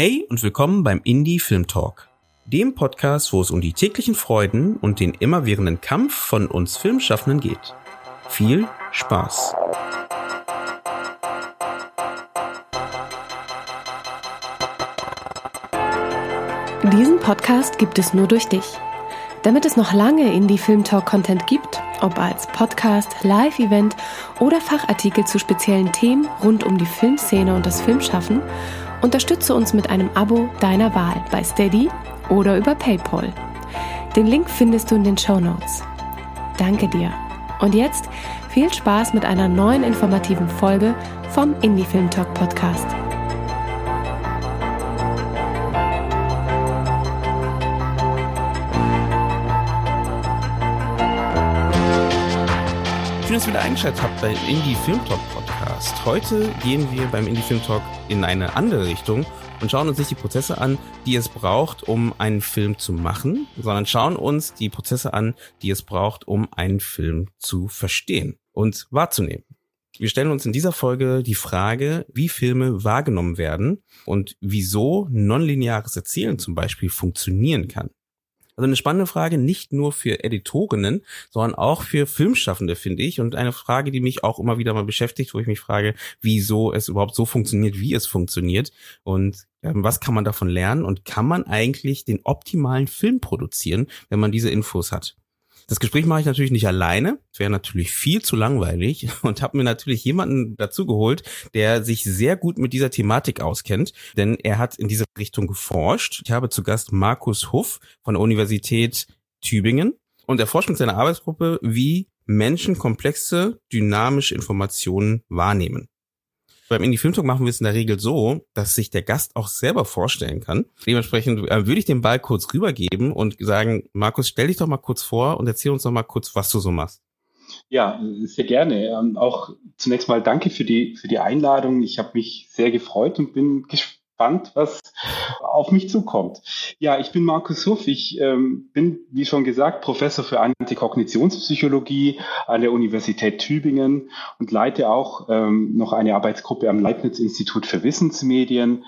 Hey und willkommen beim Indie Film Talk, dem Podcast, wo es um die täglichen Freuden und den immerwährenden Kampf von uns Filmschaffenden geht. Viel Spaß! Diesen Podcast gibt es nur durch dich. Damit es noch lange Indie Film Talk Content gibt, ob als Podcast, Live-Event oder Fachartikel zu speziellen Themen rund um die Filmszene und das Filmschaffen, unterstütze uns mit einem Abo deiner Wahl bei Steady oder über PayPal. Den Link findest du in den Show Notes. Danke dir. Und jetzt viel Spaß mit einer neuen informativen Folge vom Indie Film Talk Podcast. Dass ihr wieder eingeschaltet habt bei Indie Film Talk Podcast. Heute gehen wir beim Indie Film Talk in eine andere Richtung und schauen uns nicht die Prozesse an, die es braucht, um einen Film zu machen, sondern schauen uns die Prozesse an, die es braucht, um einen Film zu verstehen und wahrzunehmen. Wir stellen uns in dieser Folge die Frage, wie Filme wahrgenommen werden und wieso nonlineares Erzählen zum Beispiel funktionieren kann. Also eine spannende Frage, nicht nur für Editorinnen, sondern auch für Filmschaffende, finde ich. Und eine Frage, die mich auch immer wieder mal beschäftigt, wo ich mich frage, wieso es überhaupt so funktioniert, wie es funktioniert. Und ähm, was kann man davon lernen? Und kann man eigentlich den optimalen Film produzieren, wenn man diese Infos hat? Das Gespräch mache ich natürlich nicht alleine. Es wäre natürlich viel zu langweilig und habe mir natürlich jemanden dazu geholt, der sich sehr gut mit dieser Thematik auskennt, denn er hat in diese Richtung geforscht. Ich habe zu Gast Markus Huff von der Universität Tübingen und er forscht mit seiner Arbeitsgruppe, wie Menschen komplexe, dynamische Informationen wahrnehmen. Beim Indie Film Talk machen wir es in der Regel so, dass sich der Gast auch selber vorstellen kann. Dementsprechend äh, würde ich den Ball kurz rübergeben und sagen, Markus, stell dich doch mal kurz vor und erzähl uns doch mal kurz, was du so machst. Ja, sehr gerne. Ähm, auch zunächst mal danke für die, für die Einladung. Ich habe mich sehr gefreut und bin gespannt gespannt, was auf mich zukommt. Ja, ich bin Markus Huff. Ich ähm, bin, wie schon gesagt, Professor für Antikognitionspsychologie an der Universität Tübingen und leite auch ähm, noch eine Arbeitsgruppe am Leibniz-Institut für Wissensmedien.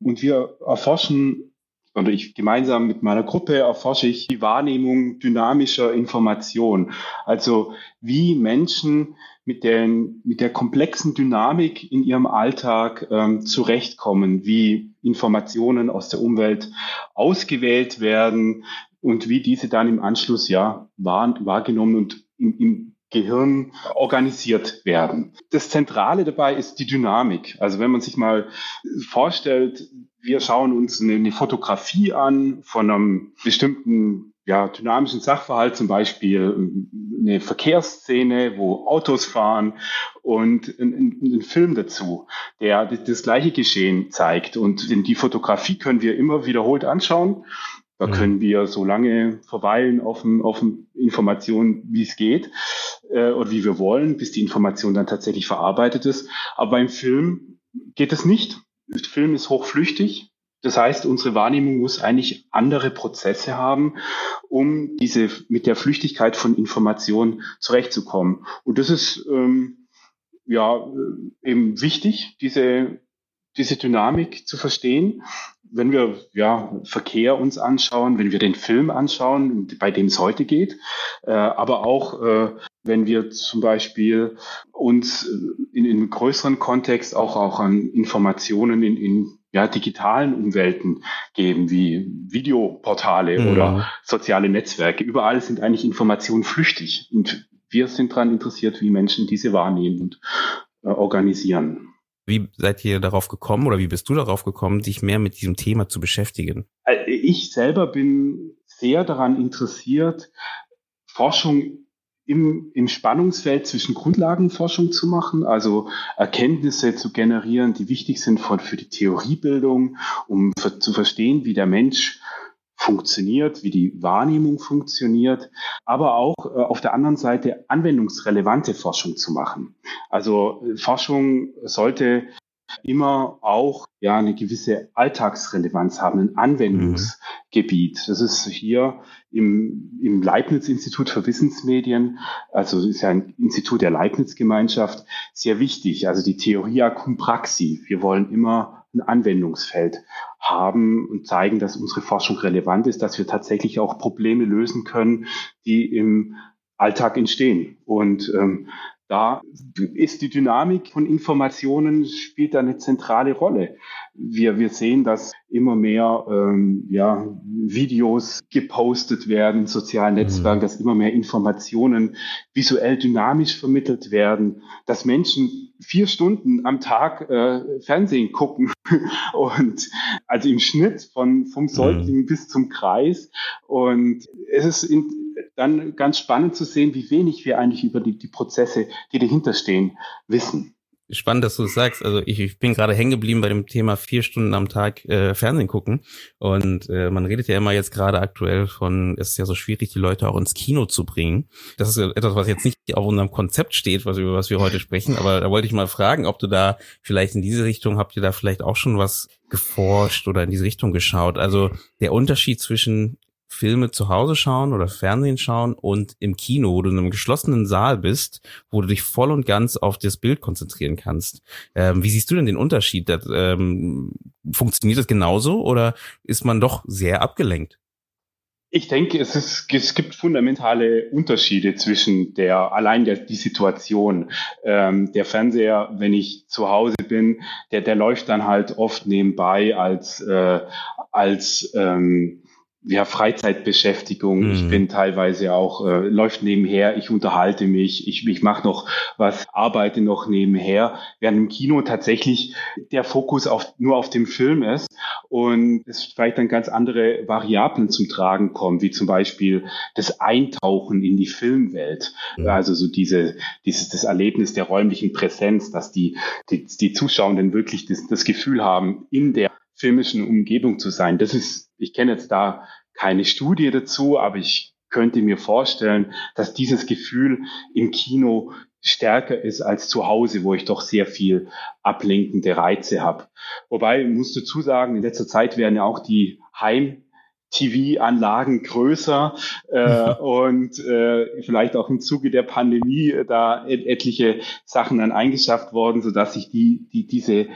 Und wir erforschen oder ich gemeinsam mit meiner Gruppe erforsche ich die Wahrnehmung dynamischer Information. Also wie Menschen mit, den, mit der komplexen Dynamik in ihrem Alltag ähm, zurechtkommen, wie Informationen aus der Umwelt ausgewählt werden und wie diese dann im Anschluss ja wahr, wahrgenommen und im, im Gehirn organisiert werden. Das Zentrale dabei ist die Dynamik. Also wenn man sich mal vorstellt, wir schauen uns eine, Fotografie an von einem bestimmten ja, dynamischen Sachverhalt, zum Beispiel ähm, eine Verkehrsszene, wo Autos fahren und ein, ein Film dazu, der das gleiche Geschehen zeigt. Und die Fotografie können wir immer wiederholt anschauen. Da mhm. können wir so lange verweilen auf, auf Informationen, wie es geht äh, oder wie wir wollen, bis die Information dann tatsächlich verarbeitet ist. Aber beim Film geht es nicht. Der Film ist hochflüchtig. Das heißt, unsere Wahrnehmung muss eigentlich andere Prozesse haben, um diese mit der Flüchtigkeit von Informationen zurechtzukommen. Und das ist ähm, ja äh, eben wichtig, diese diese Dynamik zu verstehen. Wenn wir ja Verkehr uns anschauen, wenn wir den Film anschauen, bei dem es heute geht, äh, aber auch äh, wenn wir zum Beispiel uns in, in einem größeren Kontext auch auch an Informationen in, in ja, digitalen Umwelten geben, wie Videoportale mhm. oder soziale Netzwerke. Überall sind eigentlich Informationen flüchtig. Und wir sind daran interessiert, wie Menschen diese wahrnehmen und äh, organisieren. Wie seid ihr darauf gekommen oder wie bist du darauf gekommen, dich mehr mit diesem Thema zu beschäftigen? Äh, ich selber bin sehr daran interessiert, Forschung im, im Spannungsfeld zwischen Grundlagenforschung zu machen, also Erkenntnisse zu generieren, die wichtig sind für, für die Theoriebildung, um für, zu verstehen, wie der Mensch funktioniert, wie die Wahrnehmung funktioniert, aber auch äh, auf der anderen Seite anwendungsrelevante Forschung zu machen. Also äh, Forschung sollte immer auch ja eine gewisse Alltagsrelevanz haben, ein Anwendungsgebiet. Das ist hier im, im Leibniz-Institut für Wissensmedien, also ist ja ein Institut der Leibniz-Gemeinschaft, sehr wichtig. Also die Theoria cum praxi. Wir wollen immer ein Anwendungsfeld haben und zeigen, dass unsere Forschung relevant ist, dass wir tatsächlich auch Probleme lösen können, die im Alltag entstehen. Und ähm, da ist die Dynamik von Informationen spielt da eine zentrale Rolle. Wir, wir sehen, dass immer mehr ähm, ja, Videos gepostet werden in sozialen mhm. Netzwerken, mhm. dass immer mehr Informationen visuell dynamisch vermittelt werden, dass Menschen vier Stunden am Tag äh, Fernsehen gucken und also im Schnitt von vom Säugling mhm. bis zum Kreis und es ist in, dann ganz spannend zu sehen, wie wenig wir eigentlich über die, die Prozesse, die dahinter stehen, wissen. Spannend, dass du das sagst. Also ich, ich bin gerade hängen geblieben bei dem Thema vier Stunden am Tag äh, Fernsehen gucken. Und äh, man redet ja immer jetzt gerade aktuell von, es ist ja so schwierig, die Leute auch ins Kino zu bringen. Das ist etwas, was jetzt nicht auf unserem Konzept steht, was über was wir heute sprechen. Aber da wollte ich mal fragen, ob du da vielleicht in diese Richtung, habt ihr da vielleicht auch schon was geforscht oder in diese Richtung geschaut? Also der Unterschied zwischen Filme zu Hause schauen oder Fernsehen schauen und im Kino, wo du in einem geschlossenen Saal bist, wo du dich voll und ganz auf das Bild konzentrieren kannst. Ähm, wie siehst du denn den Unterschied? Das, ähm, funktioniert das genauso oder ist man doch sehr abgelenkt? Ich denke, es, ist, es gibt fundamentale Unterschiede zwischen der allein der die Situation. Ähm, der Fernseher, wenn ich zu Hause bin, der der läuft dann halt oft nebenbei als äh, als ähm, ja, Freizeitbeschäftigung. Mhm. Ich bin teilweise auch, äh, läuft nebenher, ich unterhalte mich, ich, ich mache noch was, arbeite noch nebenher, während im Kino tatsächlich der Fokus auf, nur auf dem Film ist und es vielleicht dann ganz andere Variablen zum Tragen kommen, wie zum Beispiel das Eintauchen in die Filmwelt. Mhm. Also so diese, dieses, das Erlebnis der räumlichen Präsenz, dass die, die, die Zuschauenden wirklich das, das Gefühl haben, in der filmischen Umgebung zu sein. Das ist, ich kenne jetzt da keine Studie dazu, aber ich könnte mir vorstellen, dass dieses Gefühl im Kino stärker ist als zu Hause, wo ich doch sehr viel ablenkende Reize habe. Wobei, ich muss dazu sagen, in letzter Zeit werden ja auch die Heim TV-Anlagen größer äh, und äh, vielleicht auch im Zuge der Pandemie äh, da et etliche Sachen dann eingeschafft worden, so dass sich die, die diese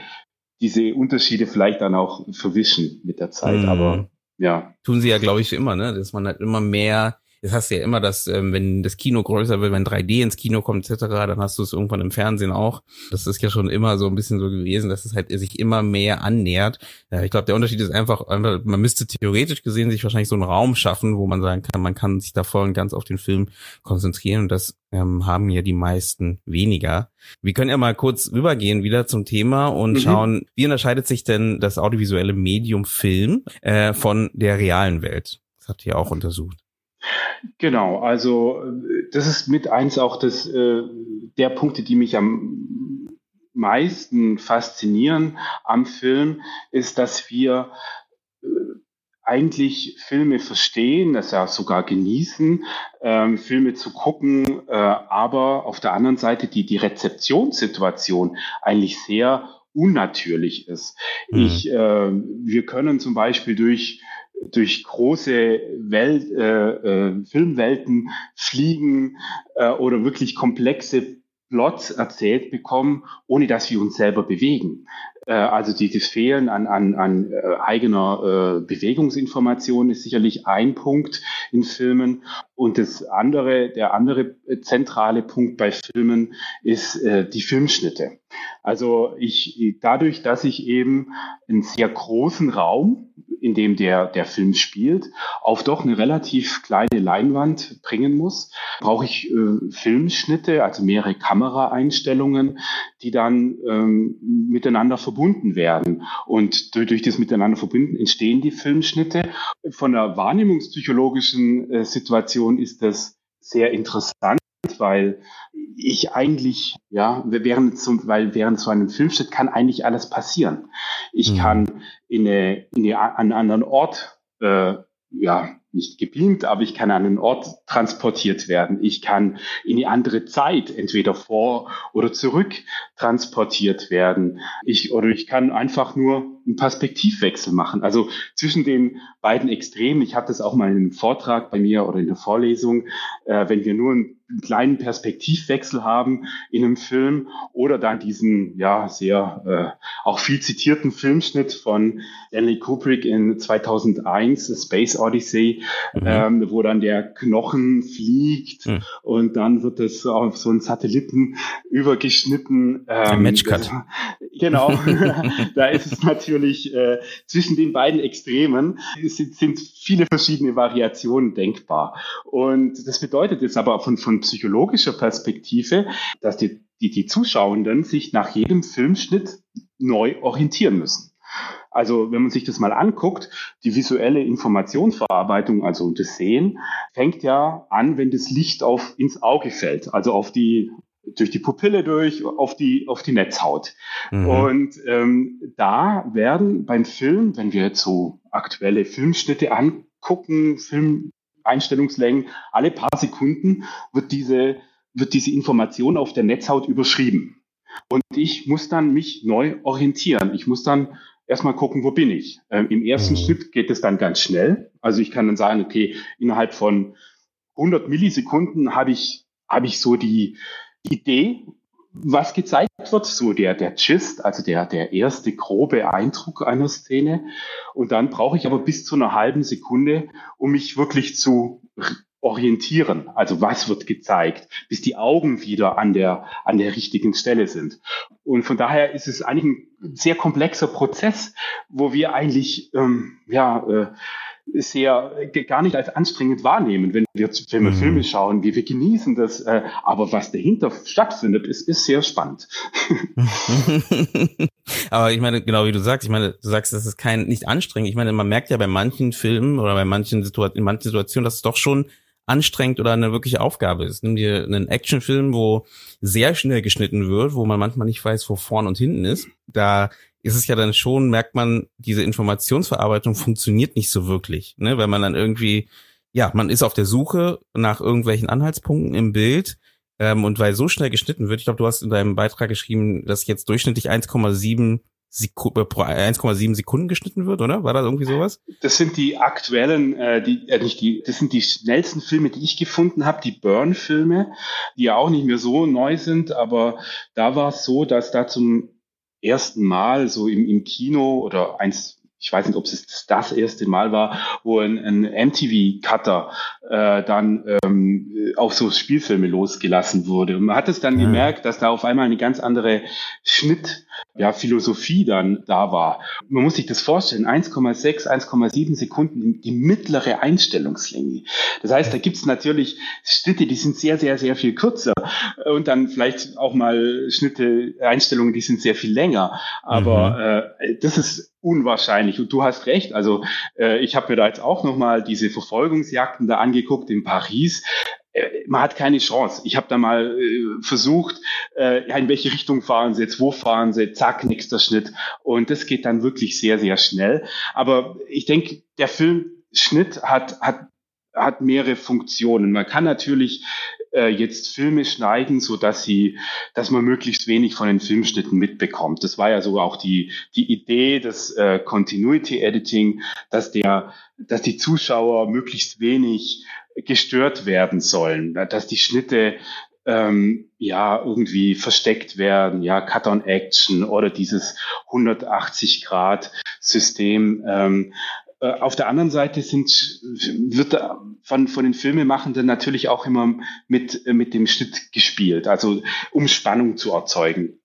diese Unterschiede vielleicht dann auch verwischen mit der Zeit. Mhm. Aber ja. Tun sie ja, glaube ich, immer, ne? Dass man halt immer mehr das hast du ja immer, dass ähm, wenn das Kino größer wird, wenn 3D ins Kino kommt etc., dann hast du es irgendwann im Fernsehen auch. Das ist ja schon immer so ein bisschen so gewesen, dass es halt sich immer mehr annähert. Ja, ich glaube, der Unterschied ist einfach, einfach, man müsste theoretisch gesehen sich wahrscheinlich so einen Raum schaffen, wo man sagen kann, man kann sich da voll und ganz auf den Film konzentrieren und das ähm, haben ja die meisten weniger. Wir können ja mal kurz rübergehen wieder zum Thema und mhm. schauen, wie unterscheidet sich denn das audiovisuelle Medium Film äh, von der realen Welt? Das habt ihr auch untersucht. Genau, also das ist mit eins auch das, äh, der Punkte, die mich am meisten faszinieren am Film, ist, dass wir äh, eigentlich Filme verstehen, das ja sogar genießen, ähm, Filme zu gucken, äh, aber auf der anderen Seite die, die Rezeptionssituation eigentlich sehr unnatürlich ist. Mhm. Ich, äh, wir können zum Beispiel durch durch große Welt, äh, äh, Filmwelten fliegen äh, oder wirklich komplexe Plots erzählt bekommen, ohne dass wir uns selber bewegen. Äh, also dieses Fehlen an, an, an äh, eigener äh, Bewegungsinformation ist sicherlich ein Punkt in Filmen. Und das andere, der andere zentrale Punkt bei Filmen ist äh, die Filmschnitte. Also ich, dadurch, dass ich eben einen sehr großen Raum in dem der, der Film spielt, auf doch eine relativ kleine Leinwand bringen muss, brauche ich äh, Filmschnitte, also mehrere Kameraeinstellungen, die dann ähm, miteinander verbunden werden. Und durch, durch das miteinander verbunden entstehen die Filmschnitte. Von der wahrnehmungspsychologischen äh, Situation ist das sehr interessant, weil ich eigentlich, ja, während zum, weil während so einem Filmschnitt kann eigentlich alles passieren. Ich mhm. kann in, eine, in eine, an einen anderen Ort äh, ja, nicht gebeamt, aber ich kann an einen Ort transportiert werden. Ich kann in die andere Zeit, entweder vor oder zurück transportiert werden. Ich, oder ich kann einfach nur einen Perspektivwechsel machen. Also zwischen den beiden Extremen. Ich hatte das auch mal in einem Vortrag bei mir oder in der Vorlesung. Äh, wenn wir nur einen kleinen Perspektivwechsel haben in einem Film oder dann diesen, ja, sehr äh, auch viel zitierten Filmschnitt von Stanley Kubrick in 2001, Space Odyssey, mhm. ähm, wo dann der Knochen fliegt mhm. und dann wird es auf so einen Satelliten übergeschnitten. Ähm, Matchcut. Genau, da ist es natürlich äh, zwischen den beiden Extremen sind, sind viele verschiedene Variationen denkbar. Und das bedeutet jetzt aber von, von psychologischer Perspektive, dass die, die, die Zuschauenden sich nach jedem Filmschnitt neu orientieren müssen. Also wenn man sich das mal anguckt, die visuelle Informationsverarbeitung, also das Sehen, fängt ja an, wenn das Licht auf ins Auge fällt, also auf die durch die Pupille durch auf die auf die Netzhaut. Mhm. Und ähm, da werden beim Film, wenn wir jetzt so aktuelle Filmschnitte angucken, Filmeinstellungslängen, alle paar Sekunden wird diese wird diese Information auf der Netzhaut überschrieben. Und ich muss dann mich neu orientieren. Ich muss dann erstmal gucken, wo bin ich. Ähm, Im ersten mhm. Schritt geht es dann ganz schnell. Also ich kann dann sagen, okay, innerhalb von 100 Millisekunden habe ich, habe ich so die Idee, was gezeigt wird, so der, der Gist, also der, der erste grobe Eindruck einer Szene. Und dann brauche ich aber bis zu einer halben Sekunde, um mich wirklich zu orientieren. Also was wird gezeigt, bis die Augen wieder an der, an der richtigen Stelle sind. Und von daher ist es eigentlich ein sehr komplexer Prozess, wo wir eigentlich, ähm, ja, äh, sehr gar nicht als anstrengend wahrnehmen, wenn wir Filme, mhm. Filme schauen, wie wir genießen das. Äh, aber was dahinter stattfindet, ist, ist sehr spannend. aber ich meine, genau wie du sagst, ich meine, du sagst, das ist kein nicht anstrengend. Ich meine, man merkt ja bei manchen Filmen oder bei manchen Situationen, in manchen Situationen, dass es doch schon anstrengend oder eine wirkliche Aufgabe ist. Nimm dir einen Actionfilm, wo sehr schnell geschnitten wird, wo man manchmal nicht weiß, wo vorn und hinten ist. Da ist es ja dann schon, merkt man, diese Informationsverarbeitung funktioniert nicht so wirklich, ne? weil man dann irgendwie, ja, man ist auf der Suche nach irgendwelchen Anhaltspunkten im Bild ähm, und weil so schnell geschnitten wird, ich glaube, du hast in deinem Beitrag geschrieben, dass jetzt durchschnittlich 1,7 Seku 1,7 Sekunden geschnitten wird, oder? War das irgendwie sowas? Das sind die aktuellen, äh, die, äh, nicht die, das sind die schnellsten Filme, die ich gefunden habe, die Burn-Filme, die ja auch nicht mehr so neu sind, aber da war es so, dass da zum ersten Mal so im, im Kino oder eins ich weiß nicht, ob es das erste Mal war, wo ein, ein MTV-Cutter äh, dann ähm, auf so Spielfilme losgelassen wurde. Und man hat es dann ja. gemerkt, dass da auf einmal eine ganz andere Schnitt, ja, Philosophie dann da war. Man muss sich das vorstellen, 1,6, 1,7 Sekunden die mittlere Einstellungslänge. Das heißt, da gibt es natürlich Schnitte, die sind sehr, sehr, sehr viel kürzer und dann vielleicht auch mal Schnitte, Einstellungen, die sind sehr viel länger. Aber mhm. äh, das ist unwahrscheinlich. Und du hast recht. Also äh, ich habe mir da jetzt auch nochmal diese Verfolgungsjagden da angeguckt in Paris. Äh, man hat keine Chance. Ich habe da mal äh, versucht, äh, in welche Richtung fahren sie jetzt, wo fahren sie, zack, nächster Schnitt. Und das geht dann wirklich sehr, sehr schnell. Aber ich denke, der Filmschnitt hat, hat hat mehrere Funktionen. Man kann natürlich äh, jetzt Filme schneiden, so dass sie, dass man möglichst wenig von den Filmschnitten mitbekommt. Das war ja so auch die die Idee des äh, Continuity Editing, dass der, dass die Zuschauer möglichst wenig gestört werden sollen, dass die Schnitte ähm, ja irgendwie versteckt werden, ja Cut on Action oder dieses 180 Grad System. Ähm, äh, auf der anderen Seite sind, wird von, von den Filmemachenden natürlich auch immer mit, äh, mit dem Schnitt gespielt, also um Spannung zu erzeugen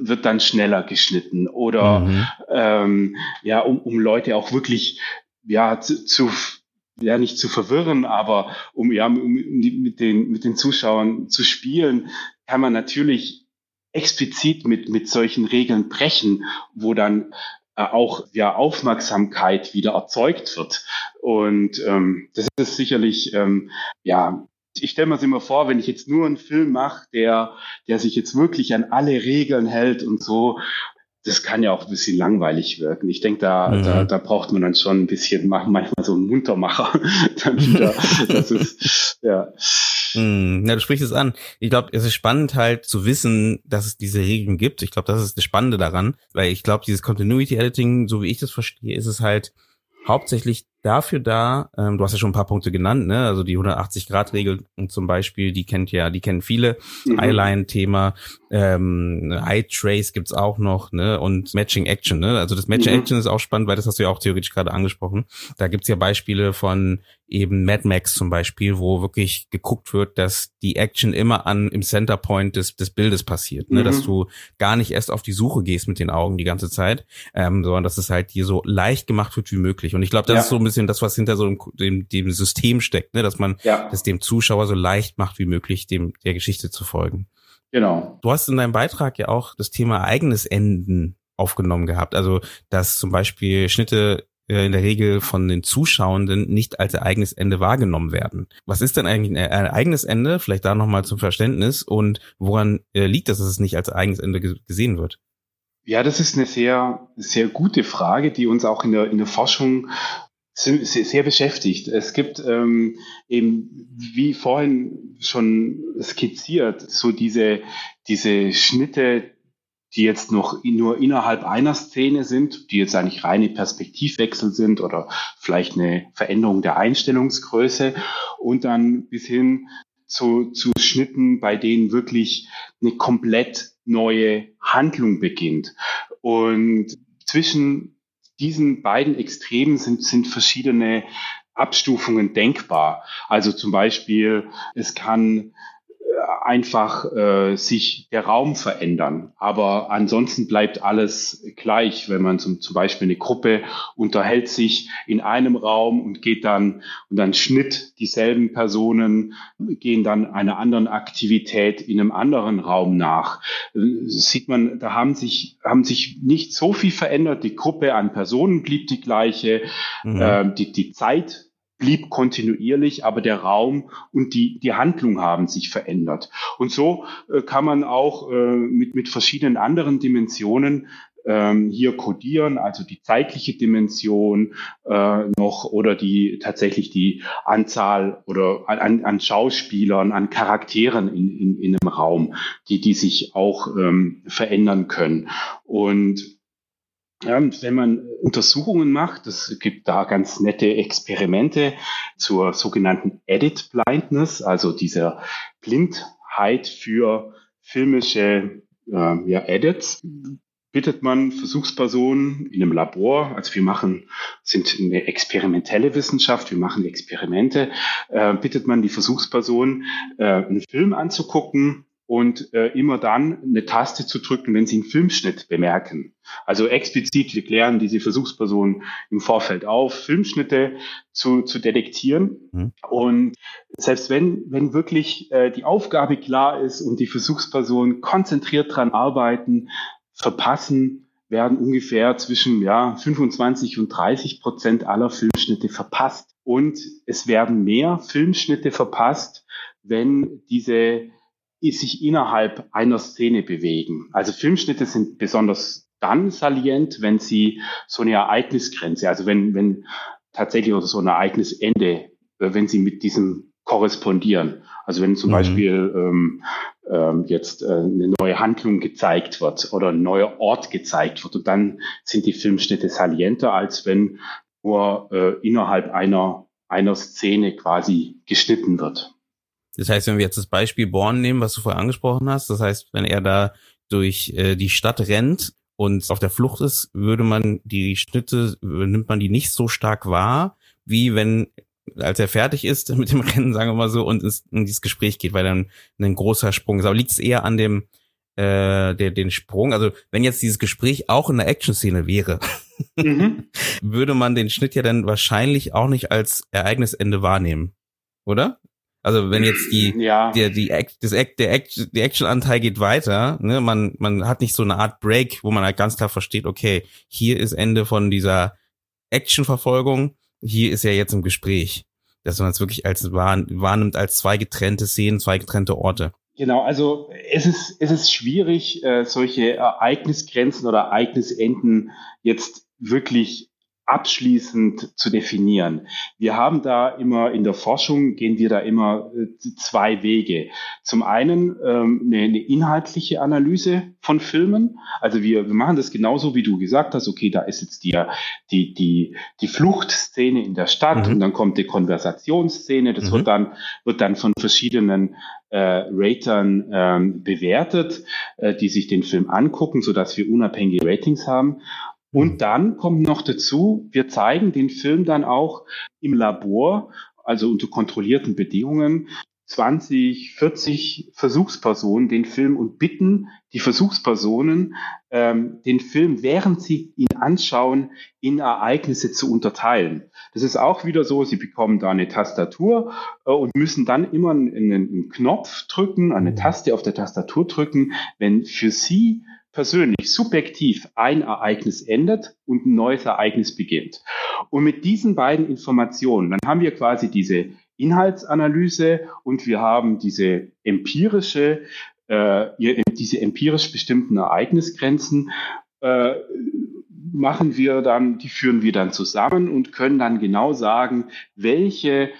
wird dann schneller geschnitten oder mhm. ähm, ja, um, um Leute auch wirklich ja zu, zu ja nicht zu verwirren, aber um ja um, um die, mit den mit den Zuschauern zu spielen, kann man natürlich explizit mit mit solchen Regeln brechen, wo dann äh, auch ja Aufmerksamkeit wieder erzeugt wird. Und ähm, das ist sicherlich ähm, ja ich stelle mir das immer vor, wenn ich jetzt nur einen Film mache, der, der sich jetzt wirklich an alle Regeln hält und so, das kann ja auch ein bisschen langweilig wirken. Ich denke, da, mhm. da, da braucht man dann schon ein bisschen, manchmal so einen Muntermacher. dann wieder, das ist, ja. Mhm. Ja, du sprichst es an. Ich glaube, es ist spannend halt zu wissen, dass es diese Regeln gibt. Ich glaube, das ist das Spannende daran, weil ich glaube, dieses Continuity Editing, so wie ich das verstehe, ist es halt hauptsächlich dafür da, ähm, du hast ja schon ein paar Punkte genannt, ne? Also die 180-Grad-Regel zum Beispiel, die kennt ja, die kennen viele. Mhm. Eyeline-Thema, ähm, Eye-Trace gibt's auch noch, ne? Und Matching Action, ne? Also das Matching mhm. Action ist auch spannend, weil das hast du ja auch theoretisch gerade angesprochen. Da gibt's ja Beispiele von eben Mad Max zum Beispiel, wo wirklich geguckt wird, dass die Action immer an im Center Point des, des Bildes passiert, ne? Mhm. Dass du gar nicht erst auf die Suche gehst mit den Augen die ganze Zeit, ähm, sondern dass es halt dir so leicht gemacht wird wie möglich. Und ich glaube, das ja. ist so ein bisschen das, was hinter so dem, dem System steckt, ne? dass man ja. das dem Zuschauer so leicht macht wie möglich, dem der Geschichte zu folgen. Genau. Du hast in deinem Beitrag ja auch das Thema eigenes Enden aufgenommen gehabt. Also, dass zum Beispiel Schnitte äh, in der Regel von den Zuschauenden nicht als eigenes Ende wahrgenommen werden. Was ist denn eigentlich ein eigenes Ende? Vielleicht da nochmal zum Verständnis und woran äh, liegt das, dass es nicht als eigenes Ende gesehen wird? Ja, das ist eine sehr, sehr gute Frage, die uns auch in der, in der Forschung sehr, beschäftigt. Es gibt ähm, eben, wie vorhin schon skizziert, so diese, diese Schnitte, die jetzt noch nur innerhalb einer Szene sind, die jetzt eigentlich reine Perspektivwechsel sind oder vielleicht eine Veränderung der Einstellungsgröße und dann bis hin zu, zu Schnitten, bei denen wirklich eine komplett neue Handlung beginnt. Und zwischen diesen beiden Extremen sind, sind verschiedene Abstufungen denkbar. Also zum Beispiel, es kann einfach äh, sich der Raum verändern. Aber ansonsten bleibt alles gleich, wenn man zum, zum Beispiel eine Gruppe unterhält sich in einem Raum und geht dann und dann Schnitt dieselben Personen gehen dann einer anderen Aktivität in einem anderen Raum nach. Sieht man, da haben sich haben sich nicht so viel verändert. Die Gruppe an Personen blieb die gleiche, mhm. äh, die die Zeit blieb kontinuierlich, aber der Raum und die, die Handlung haben sich verändert. Und so äh, kann man auch äh, mit, mit verschiedenen anderen Dimensionen ähm, hier kodieren, also die zeitliche Dimension äh, noch oder die tatsächlich die Anzahl oder an, an Schauspielern, an Charakteren in, in, in einem Raum, die, die sich auch ähm, verändern können. Und ja, wenn man Untersuchungen macht, es gibt da ganz nette Experimente zur sogenannten Edit Blindness, also dieser Blindheit für filmische äh, ja, Edits, bittet man Versuchspersonen in einem Labor, also wir machen, sind eine experimentelle Wissenschaft, wir machen Experimente, äh, bittet man die Versuchspersonen, äh, einen Film anzugucken, und äh, immer dann eine Taste zu drücken, wenn Sie einen Filmschnitt bemerken. Also explizit, wir klären diese Versuchsperson im Vorfeld auf, Filmschnitte zu, zu detektieren. Mhm. Und selbst wenn, wenn wirklich äh, die Aufgabe klar ist und die Versuchsperson konzentriert dran arbeiten, verpassen, werden ungefähr zwischen ja, 25 und 30 Prozent aller Filmschnitte verpasst. Und es werden mehr Filmschnitte verpasst, wenn diese sich innerhalb einer Szene bewegen. Also Filmschnitte sind besonders dann salient, wenn sie so eine Ereignisgrenze, also wenn, wenn tatsächlich oder so ein Ereignisende, äh, wenn sie mit diesem korrespondieren. Also wenn zum mhm. Beispiel ähm, ähm, jetzt äh, eine neue Handlung gezeigt wird oder ein neuer Ort gezeigt wird, und dann sind die Filmschnitte salienter, als wenn nur äh, innerhalb einer, einer Szene quasi geschnitten wird. Das heißt, wenn wir jetzt das Beispiel Born nehmen, was du vorher angesprochen hast, das heißt, wenn er da durch äh, die Stadt rennt und auf der Flucht ist, würde man die Schnitte, nimmt man die nicht so stark wahr, wie wenn, als er fertig ist mit dem Rennen, sagen wir mal so, und ins, in dieses Gespräch geht, weil dann ein großer Sprung ist. Aber liegt es eher an dem, äh, der, den Sprung, also wenn jetzt dieses Gespräch auch in der Action-Szene wäre, mhm. würde man den Schnitt ja dann wahrscheinlich auch nicht als Ereignisende wahrnehmen, oder? Also wenn jetzt die, ja. die, die, Act, das Act, der Act, der Action-Anteil geht weiter, ne, man, man hat nicht so eine Art Break, wo man halt ganz klar versteht, okay, hier ist Ende von dieser Action-Verfolgung, hier ist er jetzt im Gespräch. Dass man es wirklich als wahr, wahrnimmt als zwei getrennte Szenen, zwei getrennte Orte. Genau, also es ist, es ist schwierig, äh, solche Ereignisgrenzen oder Ereignisenden jetzt wirklich abschließend zu definieren. Wir haben da immer in der Forschung gehen wir da immer äh, zwei Wege. Zum einen ähm, eine, eine inhaltliche Analyse von Filmen. Also wir, wir machen das genauso, wie du gesagt hast. Okay, da ist jetzt die, die, die, die Fluchtszene in der Stadt mhm. und dann kommt die Konversationsszene. Das mhm. wird dann, wird dann von verschiedenen äh, Ratern ähm, bewertet, äh, die sich den Film angucken, so dass wir unabhängige Ratings haben. Und mhm. dann kommt noch dazu, wir zeigen den Film dann auch im Labor, also unter kontrollierten Bedingungen, 20, 40 Versuchspersonen den Film und bitten die Versuchspersonen, ähm, den Film, während sie ihn anschauen, in Ereignisse zu unterteilen. Das ist auch wieder so, sie bekommen da eine Tastatur äh, und müssen dann immer einen, einen Knopf drücken, eine mhm. Taste auf der Tastatur drücken, wenn für sie persönlich subjektiv ein Ereignis endet und ein neues Ereignis beginnt. Und mit diesen beiden Informationen, dann haben wir quasi diese Inhaltsanalyse und wir haben diese empirische, äh, diese empirisch bestimmten Ereignisgrenzen, äh, machen wir dann, die führen wir dann zusammen und können dann genau sagen, welche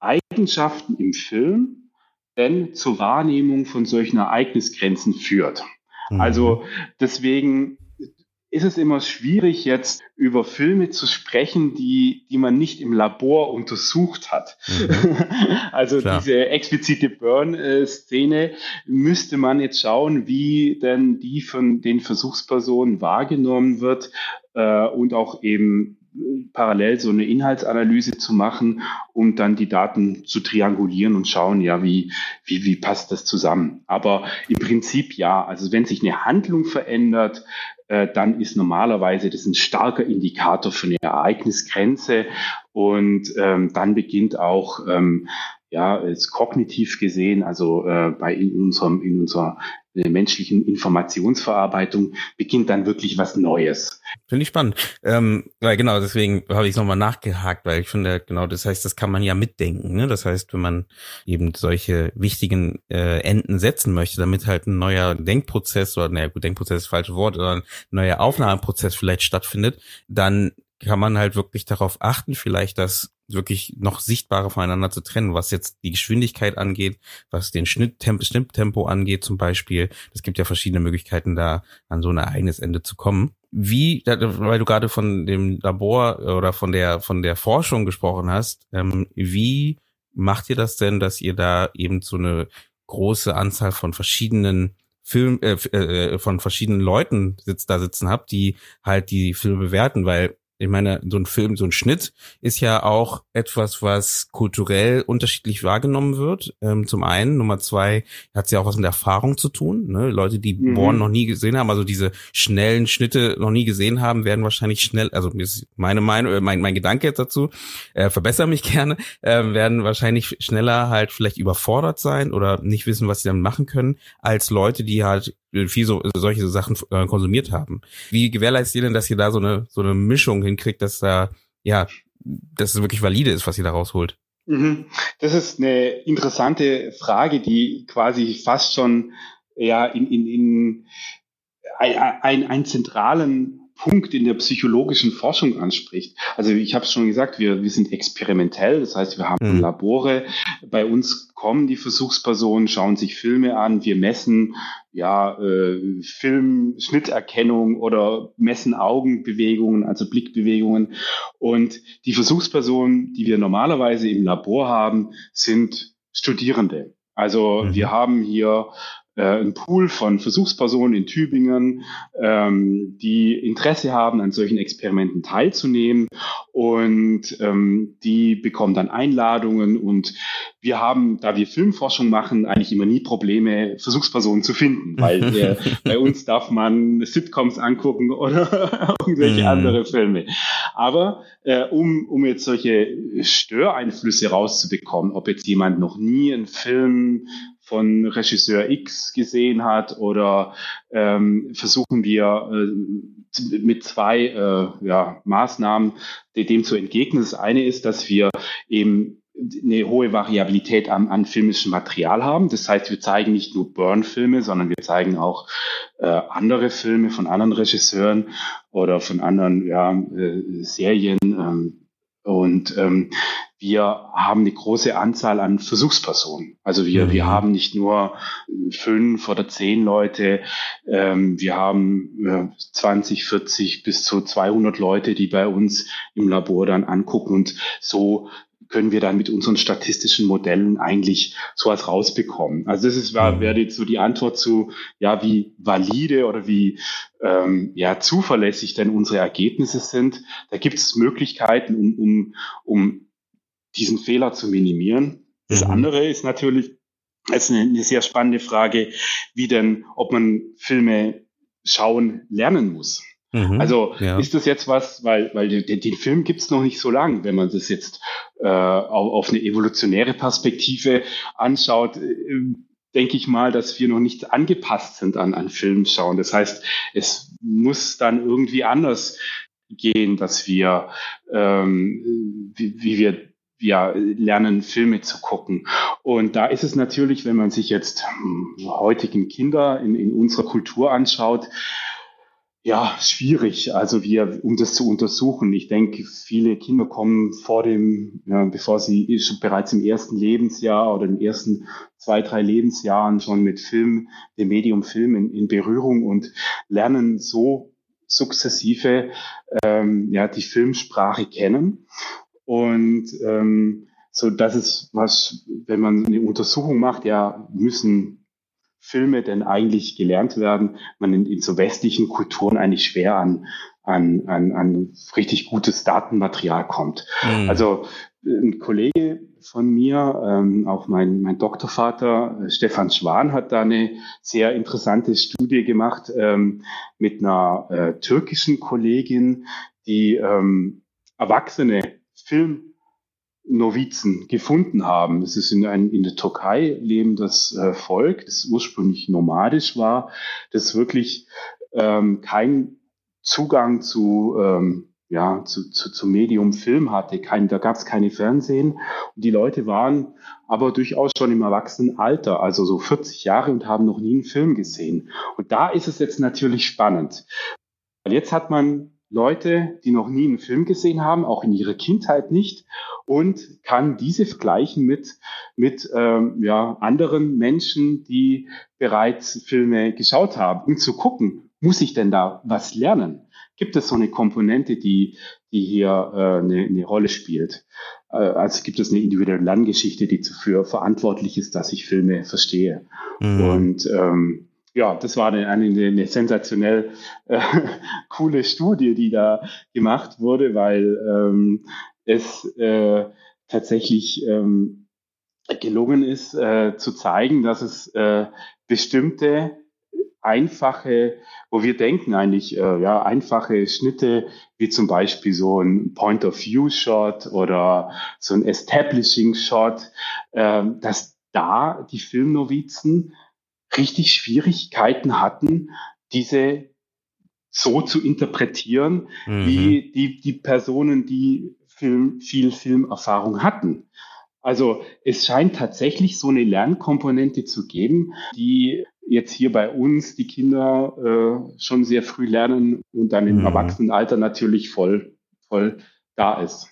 Eigenschaften im Film denn zur Wahrnehmung von solchen Ereignisgrenzen führt. Mhm. Also deswegen ist es immer schwierig, jetzt über Filme zu sprechen, die, die man nicht im Labor untersucht hat. Mhm. also Klar. diese explizite Burn-Szene müsste man jetzt schauen, wie denn die von den Versuchspersonen wahrgenommen wird äh, und auch eben parallel so eine Inhaltsanalyse zu machen, um dann die Daten zu triangulieren und schauen, ja, wie, wie, wie passt das zusammen. Aber im Prinzip ja, also wenn sich eine Handlung verändert, äh, dann ist normalerweise das ein starker Indikator für eine Ereignisgrenze und ähm, dann beginnt auch ähm, ja, ist kognitiv gesehen, also äh, bei in unserem, in unserer äh, menschlichen Informationsverarbeitung beginnt dann wirklich was Neues. Finde ich spannend. Ähm, weil genau, deswegen habe ich es nochmal nachgehakt, weil ich finde, genau, das heißt, das kann man ja mitdenken. Ne? Das heißt, wenn man eben solche wichtigen äh, Enden setzen möchte, damit halt ein neuer Denkprozess oder, naja, gut, Denkprozess ist das falsche Wort, oder ein neuer Aufnahmeprozess vielleicht stattfindet, dann kann man halt wirklich darauf achten, vielleicht das wirklich noch sichtbarer voneinander zu trennen, was jetzt die Geschwindigkeit angeht, was den Schnitttempo, Schnitttempo angeht zum Beispiel. Es gibt ja verschiedene Möglichkeiten, da an so ein Ereignisende zu kommen. Wie, weil du gerade von dem Labor oder von der von der Forschung gesprochen hast, ähm, wie macht ihr das denn, dass ihr da eben so eine große Anzahl von verschiedenen Film äh, äh, von verschiedenen Leuten sitzt da sitzen habt, die halt die Filme bewerten, weil ich meine, so ein Film, so ein Schnitt ist ja auch etwas, was kulturell unterschiedlich wahrgenommen wird. Ähm, zum einen, Nummer zwei, hat es ja auch was mit Erfahrung zu tun. Ne? Leute, die mhm. Born noch nie gesehen haben, also diese schnellen Schnitte noch nie gesehen haben, werden wahrscheinlich schnell, also meine Meinung, äh, mein, mein Gedanke jetzt dazu, äh, verbessere mich gerne, äh, werden wahrscheinlich schneller halt vielleicht überfordert sein oder nicht wissen, was sie dann machen können, als Leute, die halt viel so solche Sachen äh, konsumiert haben. Wie gewährleistet ihr denn, dass ihr da so eine so eine Mischung hinkriegt, dass da ja, dass es wirklich valide ist, was ihr da rausholt? Mhm. Das ist eine interessante Frage, die quasi fast schon ja in, in, in ein, ein, einen zentralen Punkt in der psychologischen Forschung anspricht. Also ich habe es schon gesagt, wir, wir sind experimentell, das heißt, wir haben mhm. Labore. Bei uns kommen die Versuchspersonen, schauen sich Filme an, wir messen ja äh, Filmschnitterkennung oder messen Augenbewegungen, also Blickbewegungen. Und die Versuchspersonen, die wir normalerweise im Labor haben, sind Studierende. Also mhm. wir haben hier äh, ein Pool von Versuchspersonen in Tübingen, ähm, die Interesse haben, an solchen Experimenten teilzunehmen und ähm, die bekommen dann Einladungen und wir haben, da wir Filmforschung machen, eigentlich immer nie Probleme, Versuchspersonen zu finden, weil äh, bei uns darf man Sitcoms angucken oder irgendwelche mm. andere Filme. Aber äh, um, um jetzt solche Störeinflüsse rauszubekommen, ob jetzt jemand noch nie einen Film von Regisseur X gesehen hat oder ähm, versuchen wir äh, mit zwei äh, ja, Maßnahmen dem zu entgegnen. Das eine ist, dass wir eben eine hohe Variabilität an, an filmischem Material haben. Das heißt, wir zeigen nicht nur Burn-Filme, sondern wir zeigen auch äh, andere Filme von anderen Regisseuren oder von anderen ja, äh, Serien. Ähm, und ähm, wir haben eine große Anzahl an Versuchspersonen. Also wir, mhm. wir haben nicht nur fünf oder zehn Leute, ähm, wir haben äh, 20, 40 bis zu 200 Leute, die bei uns im Labor dann angucken und so können wir dann mit unseren statistischen Modellen eigentlich sowas rausbekommen. Also das ist, mhm. wäre jetzt so die Antwort zu, ja, wie valide oder wie ähm, ja, zuverlässig denn unsere Ergebnisse sind. Da gibt es Möglichkeiten, um, um, um diesen Fehler zu minimieren. Das mhm. andere ist natürlich, ist eine, eine sehr spannende Frage, wie denn, ob man Filme schauen lernen muss. Mhm, also ja. ist das jetzt was, weil, weil den, den Film gibt's noch nicht so lang, wenn man das jetzt äh, auf, auf eine evolutionäre Perspektive anschaut, äh, denke ich mal, dass wir noch nicht angepasst sind an, an Film schauen. Das heißt, es muss dann irgendwie anders gehen, dass wir, ähm, wie, wie wir ja, lernen, Filme zu gucken. Und da ist es natürlich, wenn man sich jetzt hm, heutigen Kinder in, in unserer Kultur anschaut, ja, schwierig. Also wir, um das zu untersuchen. Ich denke, viele Kinder kommen vor dem, ja, bevor sie schon bereits im ersten Lebensjahr oder im ersten zwei, drei Lebensjahren schon mit Film, dem Medium Film in, in Berührung und lernen so sukzessive ähm, ja die Filmsprache kennen. Und ähm, so das ist was, wenn man eine Untersuchung macht, ja, müssen Filme denn eigentlich gelernt werden, man in, in so westlichen Kulturen eigentlich schwer an, an, an, an richtig gutes Datenmaterial kommt. Mhm. Also ein Kollege von mir, ähm, auch mein, mein Doktorvater äh, Stefan Schwan hat da eine sehr interessante Studie gemacht ähm, mit einer äh, türkischen Kollegin, die ähm, erwachsene Film Novizen gefunden haben. Es ist in, ein, in der Türkei lebendes äh, Volk, das ursprünglich nomadisch war, das wirklich ähm, keinen Zugang zu, ähm, ja, zu, zu, zu Medium Film hatte. Kein, da gab es keine Fernsehen. Und die Leute waren aber durchaus schon im Erwachsenenalter, also so 40 Jahre und haben noch nie einen Film gesehen. Und da ist es jetzt natürlich spannend. Weil jetzt hat man Leute, die noch nie einen Film gesehen haben, auch in ihrer Kindheit nicht, und kann diese vergleichen mit, mit ähm, ja, anderen Menschen, die bereits Filme geschaut haben, um zu gucken, muss ich denn da was lernen? Gibt es so eine Komponente, die, die hier äh, eine, eine Rolle spielt? Äh, also gibt es eine individuelle Lerngeschichte, die dafür verantwortlich ist, dass ich Filme verstehe. Mhm. Und ähm, ja, das war eine, eine, eine sensationell äh, coole Studie, die da gemacht wurde, weil ähm, es äh, tatsächlich ähm, gelungen ist, äh, zu zeigen, dass es äh, bestimmte einfache, wo wir denken eigentlich, äh, ja, einfache Schnitte, wie zum Beispiel so ein Point-of-View-Shot oder so ein Establishing-Shot, äh, dass da die Filmnovizen richtig Schwierigkeiten hatten, diese so zu interpretieren, mhm. wie die, die Personen, die Film, viel Filmerfahrung hatten. Also es scheint tatsächlich so eine Lernkomponente zu geben, die jetzt hier bei uns die Kinder äh, schon sehr früh lernen und dann im mhm. Erwachsenenalter natürlich voll, voll da ist.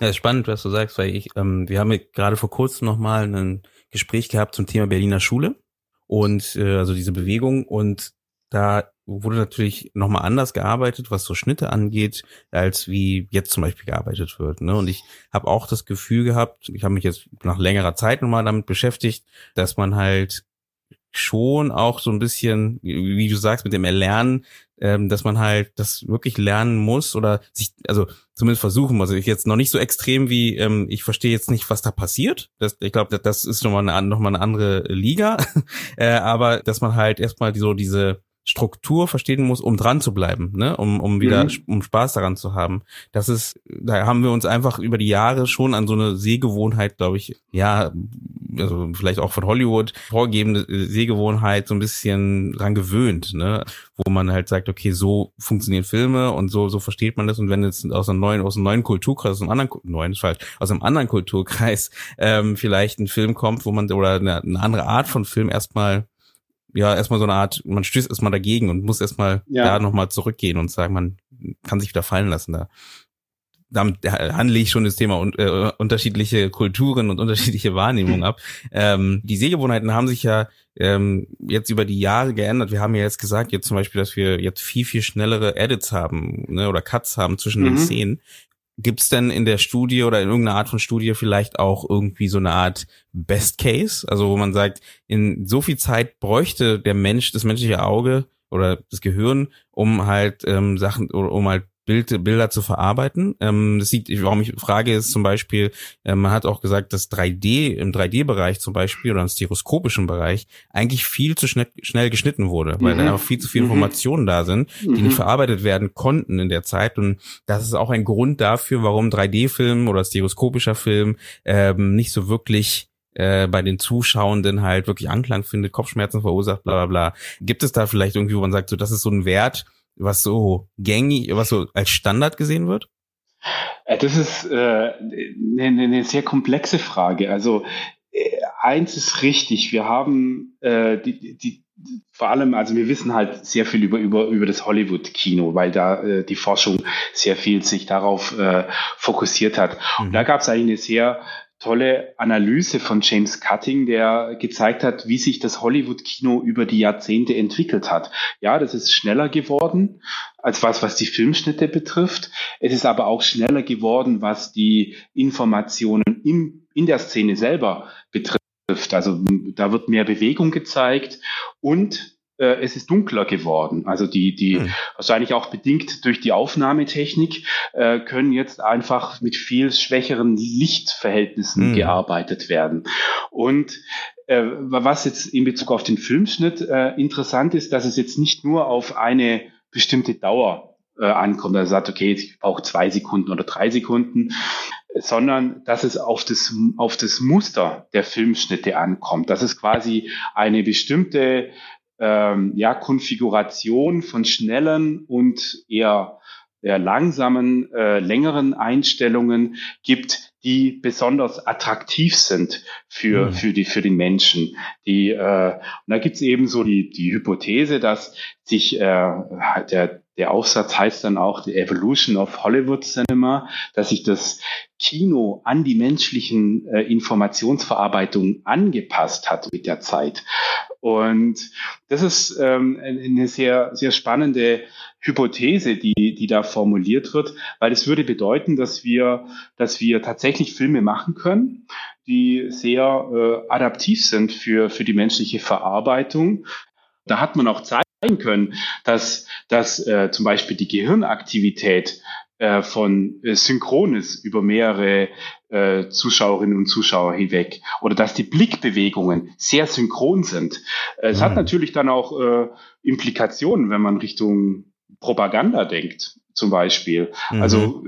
Ja, ist spannend, was du sagst, weil ich, ähm, wir haben gerade vor kurzem nochmal ein Gespräch gehabt zum Thema Berliner Schule und äh, also diese Bewegung und da wurde natürlich nochmal anders gearbeitet, was so Schnitte angeht, als wie jetzt zum Beispiel gearbeitet wird. Ne? Und ich habe auch das Gefühl gehabt, ich habe mich jetzt nach längerer Zeit nochmal damit beschäftigt, dass man halt schon auch so ein bisschen, wie du sagst, mit dem Erlernen, ähm, dass man halt das wirklich lernen muss oder sich, also zumindest versuchen muss. Also ich jetzt noch nicht so extrem wie, ähm, ich verstehe jetzt nicht, was da passiert. Das, ich glaube, das ist nochmal eine, noch eine andere Liga. äh, aber dass man halt erstmal so diese Struktur verstehen muss, um dran zu bleiben, ne? um, um wieder, mhm. um Spaß daran zu haben. Das ist, da haben wir uns einfach über die Jahre schon an so eine Sehgewohnheit, glaube ich, ja, also vielleicht auch von Hollywood vorgegebene Sehgewohnheit so ein bisschen dran gewöhnt, ne? Wo man halt sagt, okay, so funktionieren Filme und so, so versteht man das. Und wenn jetzt aus einem neuen, aus einem neuen Kulturkreis, aus einem anderen, neuen ist falsch, aus einem anderen Kulturkreis ähm, vielleicht ein Film kommt, wo man oder eine, eine andere Art von Film erstmal ja, erstmal so eine Art, man stößt erstmal dagegen und muss erstmal ja. da nochmal zurückgehen und sagen, man kann sich wieder fallen lassen da damit handle ich schon das Thema äh, unterschiedliche Kulturen und unterschiedliche Wahrnehmungen ab. Ähm, die Sehgewohnheiten haben sich ja ähm, jetzt über die Jahre geändert. Wir haben ja jetzt gesagt, jetzt zum Beispiel, dass wir jetzt viel, viel schnellere Edits haben ne, oder Cuts haben zwischen mhm. den Szenen. Gibt es denn in der Studie oder in irgendeiner Art von Studie vielleicht auch irgendwie so eine Art Best Case? Also wo man sagt, in so viel Zeit bräuchte der Mensch, das menschliche Auge oder das Gehirn, um halt ähm, Sachen, um halt Bild, Bilder zu verarbeiten. Ähm, das sieht, warum ich frage, ist zum Beispiel, äh, man hat auch gesagt, dass 3D im 3D-Bereich zum Beispiel oder im stereoskopischen Bereich eigentlich viel zu schnell, schnell geschnitten wurde, weil mhm. da einfach viel zu viele mhm. Informationen da sind, die mhm. nicht verarbeitet werden konnten in der Zeit. Und das ist auch ein Grund dafür, warum 3D-Film oder stereoskopischer Film ähm, nicht so wirklich äh, bei den Zuschauenden halt wirklich Anklang findet, Kopfschmerzen verursacht, bla bla bla. Gibt es da vielleicht irgendwie, wo man sagt, so das ist so ein Wert, was so gängig, was so als Standard gesehen wird? Äh, das ist äh, eine, eine sehr komplexe Frage. Also äh, eins ist richtig, wir haben äh, die, die, vor allem, also wir wissen halt sehr viel über, über, über das Hollywood-Kino, weil da äh, die Forschung sehr viel sich darauf äh, fokussiert hat. Mhm. Und da gab es eigentlich eine sehr tolle Analyse von James Cutting, der gezeigt hat, wie sich das Hollywood-Kino über die Jahrzehnte entwickelt hat. Ja, das ist schneller geworden als was, was die Filmschnitte betrifft. Es ist aber auch schneller geworden, was die Informationen im, in der Szene selber betrifft. Also da wird mehr Bewegung gezeigt und es ist dunkler geworden. Also die, die mhm. wahrscheinlich auch bedingt durch die Aufnahmetechnik äh, können jetzt einfach mit viel schwächeren Lichtverhältnissen mhm. gearbeitet werden. Und äh, was jetzt in Bezug auf den Filmschnitt äh, interessant ist, dass es jetzt nicht nur auf eine bestimmte Dauer äh, ankommt. Er sagt, okay, ich brauche zwei Sekunden oder drei Sekunden, sondern dass es auf das, auf das Muster der Filmschnitte ankommt. Dass es quasi eine bestimmte ähm, ja, Konfiguration von schnellen und eher, eher langsamen, äh, längeren Einstellungen gibt, die besonders attraktiv sind für, mhm. für, die, für den Menschen. Die, äh, und da gibt es eben so die, die Hypothese, dass sich äh, der, der Aufsatz heißt dann auch The Evolution of Hollywood Cinema, dass sich das Kino an die menschlichen äh, Informationsverarbeitung angepasst hat mit der Zeit. Und das ist ähm, eine sehr, sehr spannende Hypothese, die, die da formuliert wird, weil es würde bedeuten, dass wir, dass wir tatsächlich Filme machen können, die sehr äh, adaptiv sind für, für die menschliche Verarbeitung. Da hat man auch zeigen können, dass, dass äh, zum Beispiel die Gehirnaktivität äh, von äh, Synchrones über mehrere äh, Zuschauerinnen und Zuschauer hinweg oder dass die Blickbewegungen sehr synchron sind. Es mhm. hat natürlich dann auch äh, Implikationen, wenn man Richtung Propaganda denkt zum Beispiel. Mhm. Also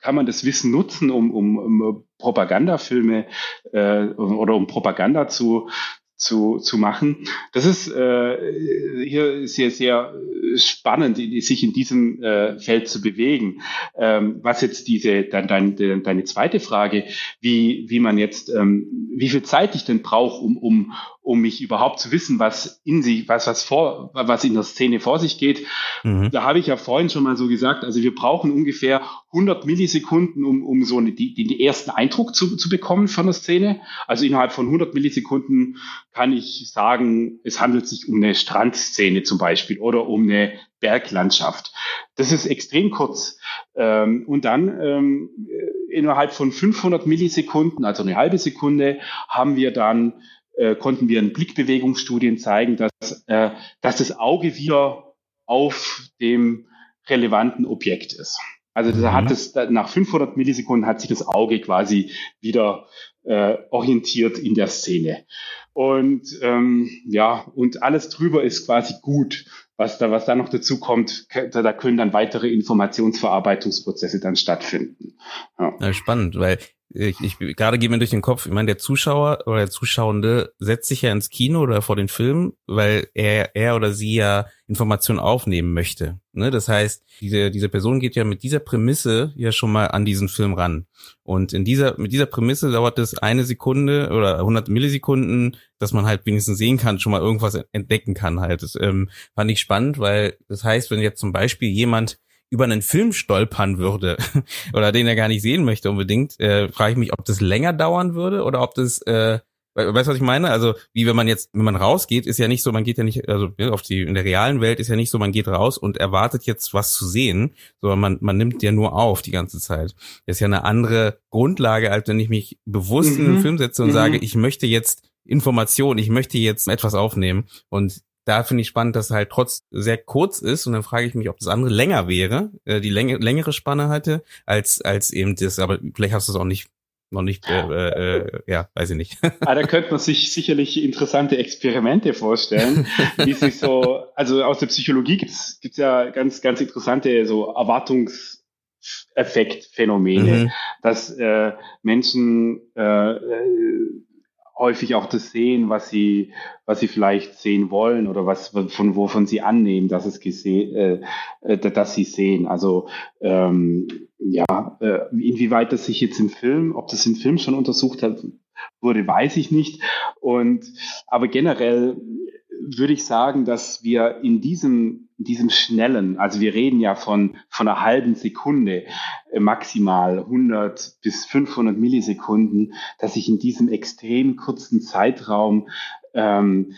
kann man das Wissen nutzen, um, um, um Propagandafilme äh, oder um Propaganda zu, zu, zu machen. Das ist äh, hier sehr, sehr spannend, sich in diesem äh, Feld zu bewegen. Ähm, was jetzt diese, dann dein, deine zweite Frage, wie, wie man jetzt, ähm, wie viel Zeit ich denn brauche, um, um, um mich überhaupt zu wissen, was in sich, was, was vor, was in der Szene vor sich geht. Mhm. Da habe ich ja vorhin schon mal so gesagt, also wir brauchen ungefähr 100 Millisekunden, um, um so eine, die, den ersten Eindruck zu, zu bekommen von der Szene. Also innerhalb von 100 Millisekunden kann ich sagen, es handelt sich um eine Strandszene zum Beispiel oder um eine Berglandschaft. Das ist extrem kurz. Ähm, und dann ähm, innerhalb von 500 Millisekunden, also eine halbe Sekunde, haben wir dann äh, konnten wir in Blickbewegungsstudien zeigen, dass, äh, dass das Auge wieder auf dem relevanten Objekt ist. Also da hat mhm. es nach 500 Millisekunden hat sich das Auge quasi wieder äh, orientiert in der Szene. Und ähm, ja, und alles drüber ist quasi gut. Was da, was da noch dazu kommt, da, da können dann weitere Informationsverarbeitungsprozesse dann stattfinden. Ja. ja spannend, weil ich, ich gerade geht mir durch den Kopf, ich meine, der Zuschauer oder der Zuschauende setzt sich ja ins Kino oder vor den Film, weil er, er oder sie ja Informationen aufnehmen möchte. Ne? Das heißt, diese, diese Person geht ja mit dieser Prämisse ja schon mal an diesen Film ran. Und in dieser, mit dieser Prämisse dauert es eine Sekunde oder 100 Millisekunden, dass man halt wenigstens sehen kann, schon mal irgendwas entdecken kann halt. Das ähm, fand ich spannend, weil das heißt, wenn jetzt zum Beispiel jemand über einen Film stolpern würde oder den er gar nicht sehen möchte unbedingt, äh, frage ich mich, ob das länger dauern würde oder ob das, äh, weißt du, was ich meine? Also wie wenn man jetzt, wenn man rausgeht, ist ja nicht so, man geht ja nicht, also auf die in der realen Welt ist ja nicht so, man geht raus und erwartet jetzt was zu sehen, sondern man man nimmt ja nur auf die ganze Zeit. Das ist ja eine andere Grundlage, als wenn ich mich bewusst mhm. in einen Film setze und mhm. sage, ich möchte jetzt Information, ich möchte jetzt etwas aufnehmen und da finde ich spannend, dass es halt trotz sehr kurz ist und dann frage ich mich, ob das andere länger wäre, äh, die Länge, längere Spanne hatte, als, als eben das, aber vielleicht hast du es auch nicht noch nicht, äh, äh, äh ja, weiß ich nicht. ah, da könnte man sich sicherlich interessante Experimente vorstellen, wie sich so, also aus der Psychologie gibt's gibt's ja ganz, ganz interessante so Erwartungseffektphänomene, mhm. dass äh, Menschen äh, äh häufig auch das sehen, was sie, was sie vielleicht sehen wollen oder was von wovon sie annehmen, dass es gesehen, äh, äh, dass sie sehen. Also ähm, ja, äh, inwieweit das sich jetzt im Film, ob das im Film schon untersucht hat, wurde, weiß ich nicht. Und aber generell würde ich sagen, dass wir in diesem, in diesem schnellen, also wir reden ja von, von einer halben Sekunde, äh, maximal 100 bis 500 Millisekunden, dass sich in diesem extrem kurzen Zeitraum ähm,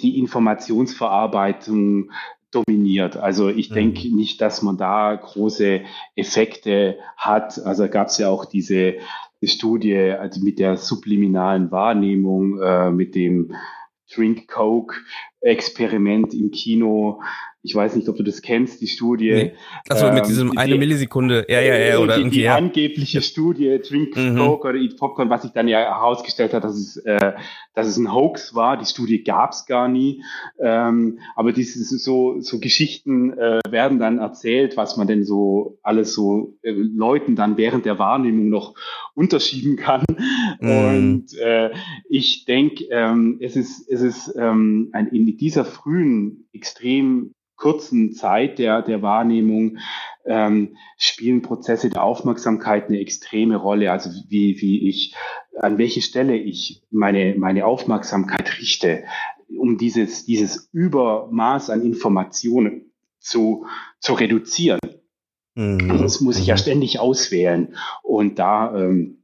die Informationsverarbeitung dominiert. Also ich mhm. denke nicht, dass man da große Effekte hat. Also gab es ja auch diese Studie also mit der subliminalen Wahrnehmung, äh, mit dem Drink Coke Experiment im Kino. Ich weiß nicht, ob du das kennst, die Studie. Nee. Achso, ähm, mit diesem die, eine Millisekunde, ja, ja, ja, oder die, irgendwie. Die ja. angebliche Studie, Drink mhm. Coke oder Eat Popcorn, was sich dann ja herausgestellt hat, dass es, äh, dass es ein Hoax war. Die Studie gab's gar nie. Ähm, aber diese so, so Geschichten äh, werden dann erzählt, was man denn so alles so äh, Leuten dann während der Wahrnehmung noch unterschieben kann. Mhm. Und äh, ich denke, ähm, es ist, es ist ähm, ein, in dieser frühen, extrem kurzen Zeit der, der Wahrnehmung ähm, spielen Prozesse der Aufmerksamkeit eine extreme Rolle. Also wie, wie ich, an welche Stelle ich meine, meine Aufmerksamkeit richte, um dieses, dieses Übermaß an Informationen zu, zu reduzieren. Mhm. Das muss ich ja mhm. ständig auswählen. Und da ähm,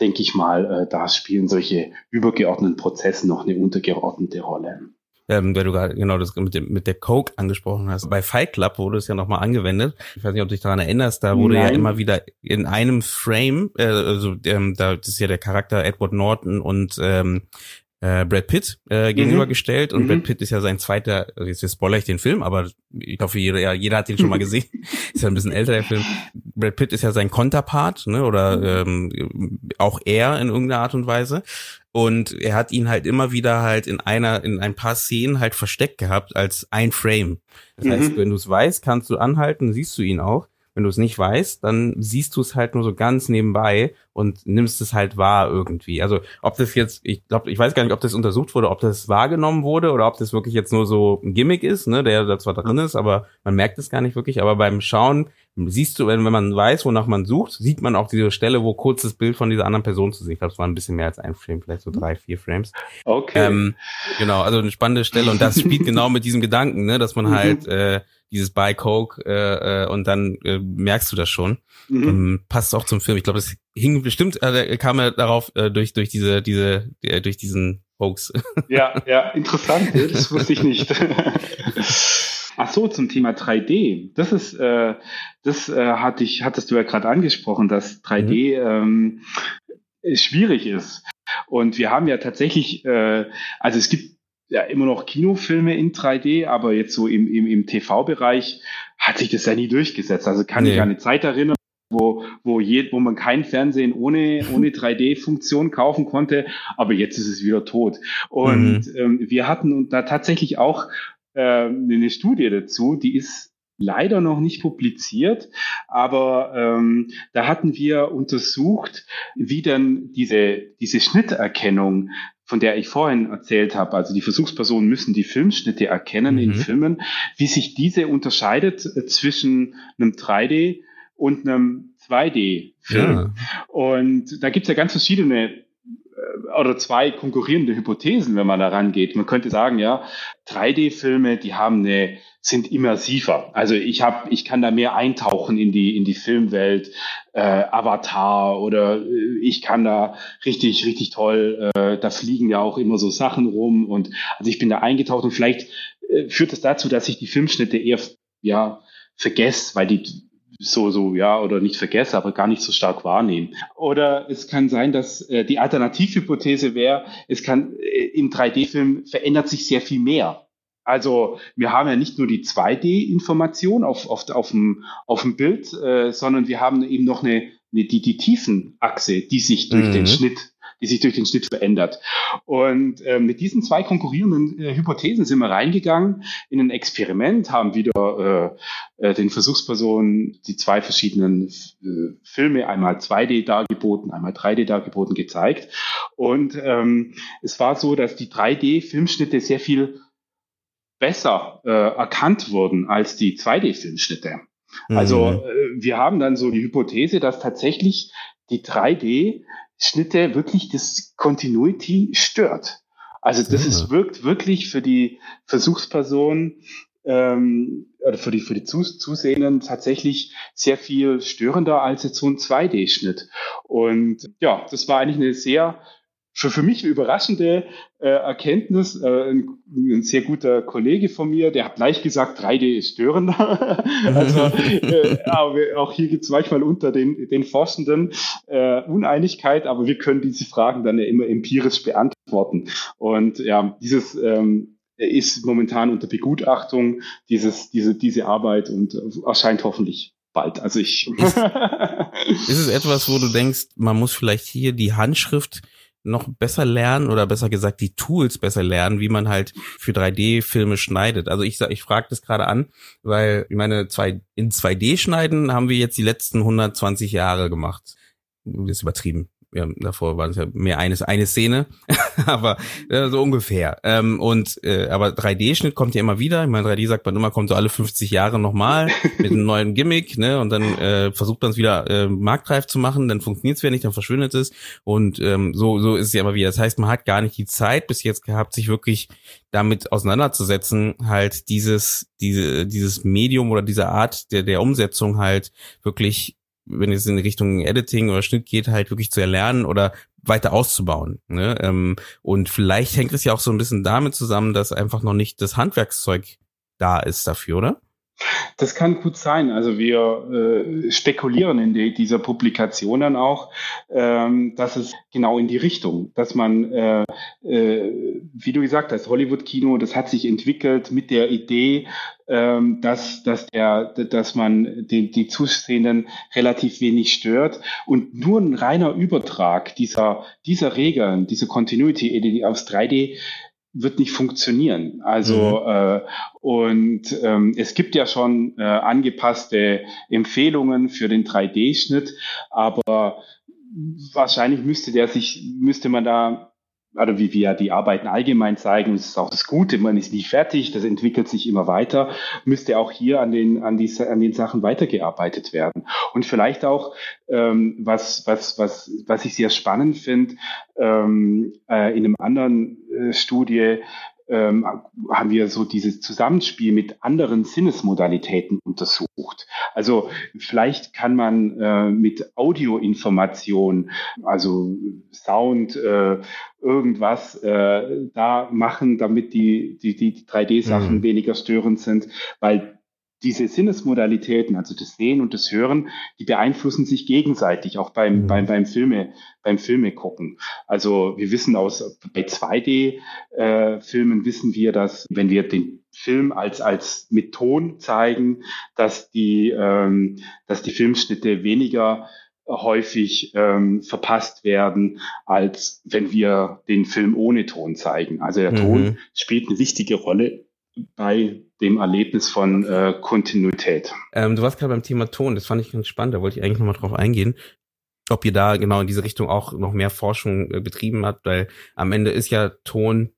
denke ich mal, äh, da spielen solche übergeordneten Prozesse noch eine untergeordnete Rolle. Ähm, weil du gerade genau das mit, dem, mit der Coke angesprochen hast. Bei Fight Club wurde es ja nochmal angewendet. Ich weiß nicht, ob du dich daran erinnerst, da wurde Nein. ja immer wieder in einem Frame, äh, also ähm, da ist ja der Charakter Edward Norton und ähm, äh, Brad Pitt äh, gegenübergestellt mhm. und Brad mhm. Pitt ist ja sein zweiter, also jetzt spoiler ich den Film, aber ich hoffe, jeder, ja, jeder hat den schon mal gesehen. ist ja ein bisschen älter, der Film. Brad Pitt ist ja sein Konterpart, ne, oder mhm. ähm, auch er in irgendeiner Art und Weise. Und er hat ihn halt immer wieder halt in einer, in ein paar Szenen halt versteckt gehabt als ein Frame. Das mhm. heißt, wenn du es weißt, kannst du anhalten, siehst du ihn auch. Wenn du es nicht weißt, dann siehst du es halt nur so ganz nebenbei und nimmst es halt wahr irgendwie. Also ob das jetzt, ich glaube, ich weiß gar nicht, ob das untersucht wurde, ob das wahrgenommen wurde oder ob das wirklich jetzt nur so ein Gimmick ist, ne, der da zwar drin ist, aber man merkt es gar nicht wirklich. Aber beim Schauen siehst du, wenn, wenn man weiß, wonach man sucht, sieht man auch diese Stelle, wo kurz das Bild von dieser anderen Person zu sehen. Ich glaube, es war ein bisschen mehr als ein Frame, vielleicht so drei, vier Frames. Okay. Ähm, genau, also eine spannende Stelle und das spielt genau mit diesem Gedanken, ne, dass man halt äh, dieses Buy Coke äh, äh, und dann äh, merkst du das schon. Mhm. Ähm, passt auch zum Film. Ich glaube, das hing bestimmt, äh, kam er darauf äh, durch durch diese diese äh, durch diesen Hoax. Ja, ja, interessant. Das wusste ich nicht. Ach so, zum Thema 3D. Das ist, äh, das äh, hatte ich, hattest du ja gerade angesprochen, dass 3D mhm. ähm, schwierig ist. Und wir haben ja tatsächlich, äh, also es gibt ja immer noch Kinofilme in 3D, aber jetzt so im, im, im TV-Bereich hat sich das ja nie durchgesetzt. Also kann nee. ich an eine Zeit erinnern, wo, wo, je, wo man kein Fernsehen ohne, ohne 3D-Funktion kaufen konnte, aber jetzt ist es wieder tot. Und mhm. ähm, wir hatten da tatsächlich auch äh, eine Studie dazu, die ist leider noch nicht publiziert, aber ähm, da hatten wir untersucht, wie denn diese, diese Schnitterkennung von der ich vorhin erzählt habe, also die Versuchspersonen müssen die Filmschnitte erkennen mhm. in Filmen, wie sich diese unterscheidet äh, zwischen einem 3D und einem 2D-Film. Ja. Und da gibt's ja ganz verschiedene oder zwei konkurrierende Hypothesen, wenn man da rangeht. Man könnte sagen, ja, 3D-Filme, die haben eine sind immersiver. Also ich habe, ich kann da mehr eintauchen in die in die Filmwelt, äh, Avatar oder äh, ich kann da richtig richtig toll. Äh, da fliegen ja auch immer so Sachen rum und also ich bin da eingetaucht und vielleicht äh, führt das dazu, dass ich die Filmschnitte eher ja vergesse, weil die so, so, ja, oder nicht vergesse, aber gar nicht so stark wahrnehmen. Oder es kann sein, dass äh, die Alternativhypothese wäre, es kann äh, im 3D-Film verändert sich sehr viel mehr. Also wir haben ja nicht nur die 2D-Information auf, auf, auf, dem, auf dem Bild, äh, sondern wir haben eben noch eine, eine die, die Tiefenachse, die sich durch mhm. den Schnitt die sich durch den Schnitt verändert. Und äh, mit diesen zwei konkurrierenden äh, Hypothesen sind wir reingegangen in ein Experiment, haben wieder äh, äh, den Versuchspersonen die zwei verschiedenen äh, Filme, einmal 2D dargeboten, einmal 3D dargeboten, gezeigt. Und ähm, es war so, dass die 3D-Filmschnitte sehr viel besser äh, erkannt wurden als die 2D-Filmschnitte. Also mhm. wir haben dann so die Hypothese, dass tatsächlich die 3D Schnitte wirklich das Continuity stört. Also das ja. ist, wirkt wirklich für die Versuchsperson ähm, oder für die, für die Zusehenden tatsächlich sehr viel störender als jetzt so ein 2D-Schnitt. Und ja, das war eigentlich eine sehr für, für mich eine überraschende äh, Erkenntnis. Äh, ein, ein, sehr guter Kollege von mir, der hat gleich gesagt, 3D ist störender. also, äh, aber auch hier gibt es manchmal unter den, den Forschenden äh, Uneinigkeit, aber wir können diese Fragen dann ja immer empirisch beantworten. Und ja, dieses ähm, ist momentan unter Begutachtung, dieses, diese, diese Arbeit und erscheint hoffentlich bald. Also ich. ist, ist es etwas, wo du denkst, man muss vielleicht hier die Handschrift noch besser lernen oder besser gesagt die Tools besser lernen, wie man halt für 3D-Filme schneidet. Also ich ich frage das gerade an, weil ich meine, zwei, in 2D schneiden haben wir jetzt die letzten 120 Jahre gemacht. Das ist übertrieben ja, davor war es ja mehr eines eine Szene, aber äh, so ungefähr. Ähm, und äh, aber 3D-Schnitt kommt ja immer wieder. Ich meine, 3D sagt man immer, kommt so alle 50 Jahre nochmal mit einem neuen Gimmick, ne? Und dann äh, versucht man es wieder äh, marktreif zu machen, dann funktioniert es wieder nicht, dann verschwindet es. Und ähm, so so ist es ja immer wieder. Das heißt, man hat gar nicht die Zeit bis jetzt gehabt, sich wirklich damit auseinanderzusetzen, halt dieses diese dieses Medium oder diese Art der der Umsetzung halt wirklich wenn es in Richtung Editing oder Schnitt geht, halt wirklich zu erlernen oder weiter auszubauen. Ne? Ähm, und vielleicht hängt es ja auch so ein bisschen damit zusammen, dass einfach noch nicht das Handwerkszeug da ist dafür, oder? Das kann gut sein. Also wir äh, spekulieren in die, dieser Publikation dann auch, ähm, dass es genau in die Richtung, dass man, äh, äh, wie du gesagt hast, Hollywood-Kino, das hat sich entwickelt mit der Idee, ähm, dass, dass, der, dass man die, die Zusehenden relativ wenig stört und nur ein reiner Übertrag dieser, dieser Regeln, dieser Continuity aus 3D wird nicht funktionieren. Also mhm. äh, und ähm, es gibt ja schon äh, angepasste Empfehlungen für den 3D-Schnitt, aber wahrscheinlich müsste der sich müsste man da oder wie wir die Arbeiten allgemein zeigen, das ist auch das Gute, man ist nie fertig, das entwickelt sich immer weiter, müsste auch hier an den, an die, an den Sachen weitergearbeitet werden. Und vielleicht auch, ähm, was, was, was, was ich sehr spannend finde, ähm, äh, in einem anderen Studie, ähm, haben wir so dieses Zusammenspiel mit anderen Sinnesmodalitäten untersucht. Also vielleicht kann man äh, mit Audioinformation, also Sound, äh, irgendwas äh, da machen, damit die, die, die 3D-Sachen mhm. weniger störend sind, weil diese Sinnesmodalitäten, also das Sehen und das Hören, die beeinflussen sich gegenseitig, auch beim, mhm. beim, beim Filme, beim Filme gucken. Also wir wissen aus, bei 2D-Filmen äh, wissen wir, dass wenn wir den Film als, als mit Ton zeigen, dass die, ähm, dass die Filmschnitte weniger häufig ähm, verpasst werden, als wenn wir den Film ohne Ton zeigen. Also der mhm. Ton spielt eine wichtige Rolle bei dem Erlebnis von äh, Kontinuität. Ähm, du warst gerade beim Thema Ton, das fand ich ganz spannend, da wollte ich eigentlich nochmal drauf eingehen ob ihr da genau in diese Richtung auch noch mehr Forschung äh, betrieben habt, weil am Ende ist ja Ton,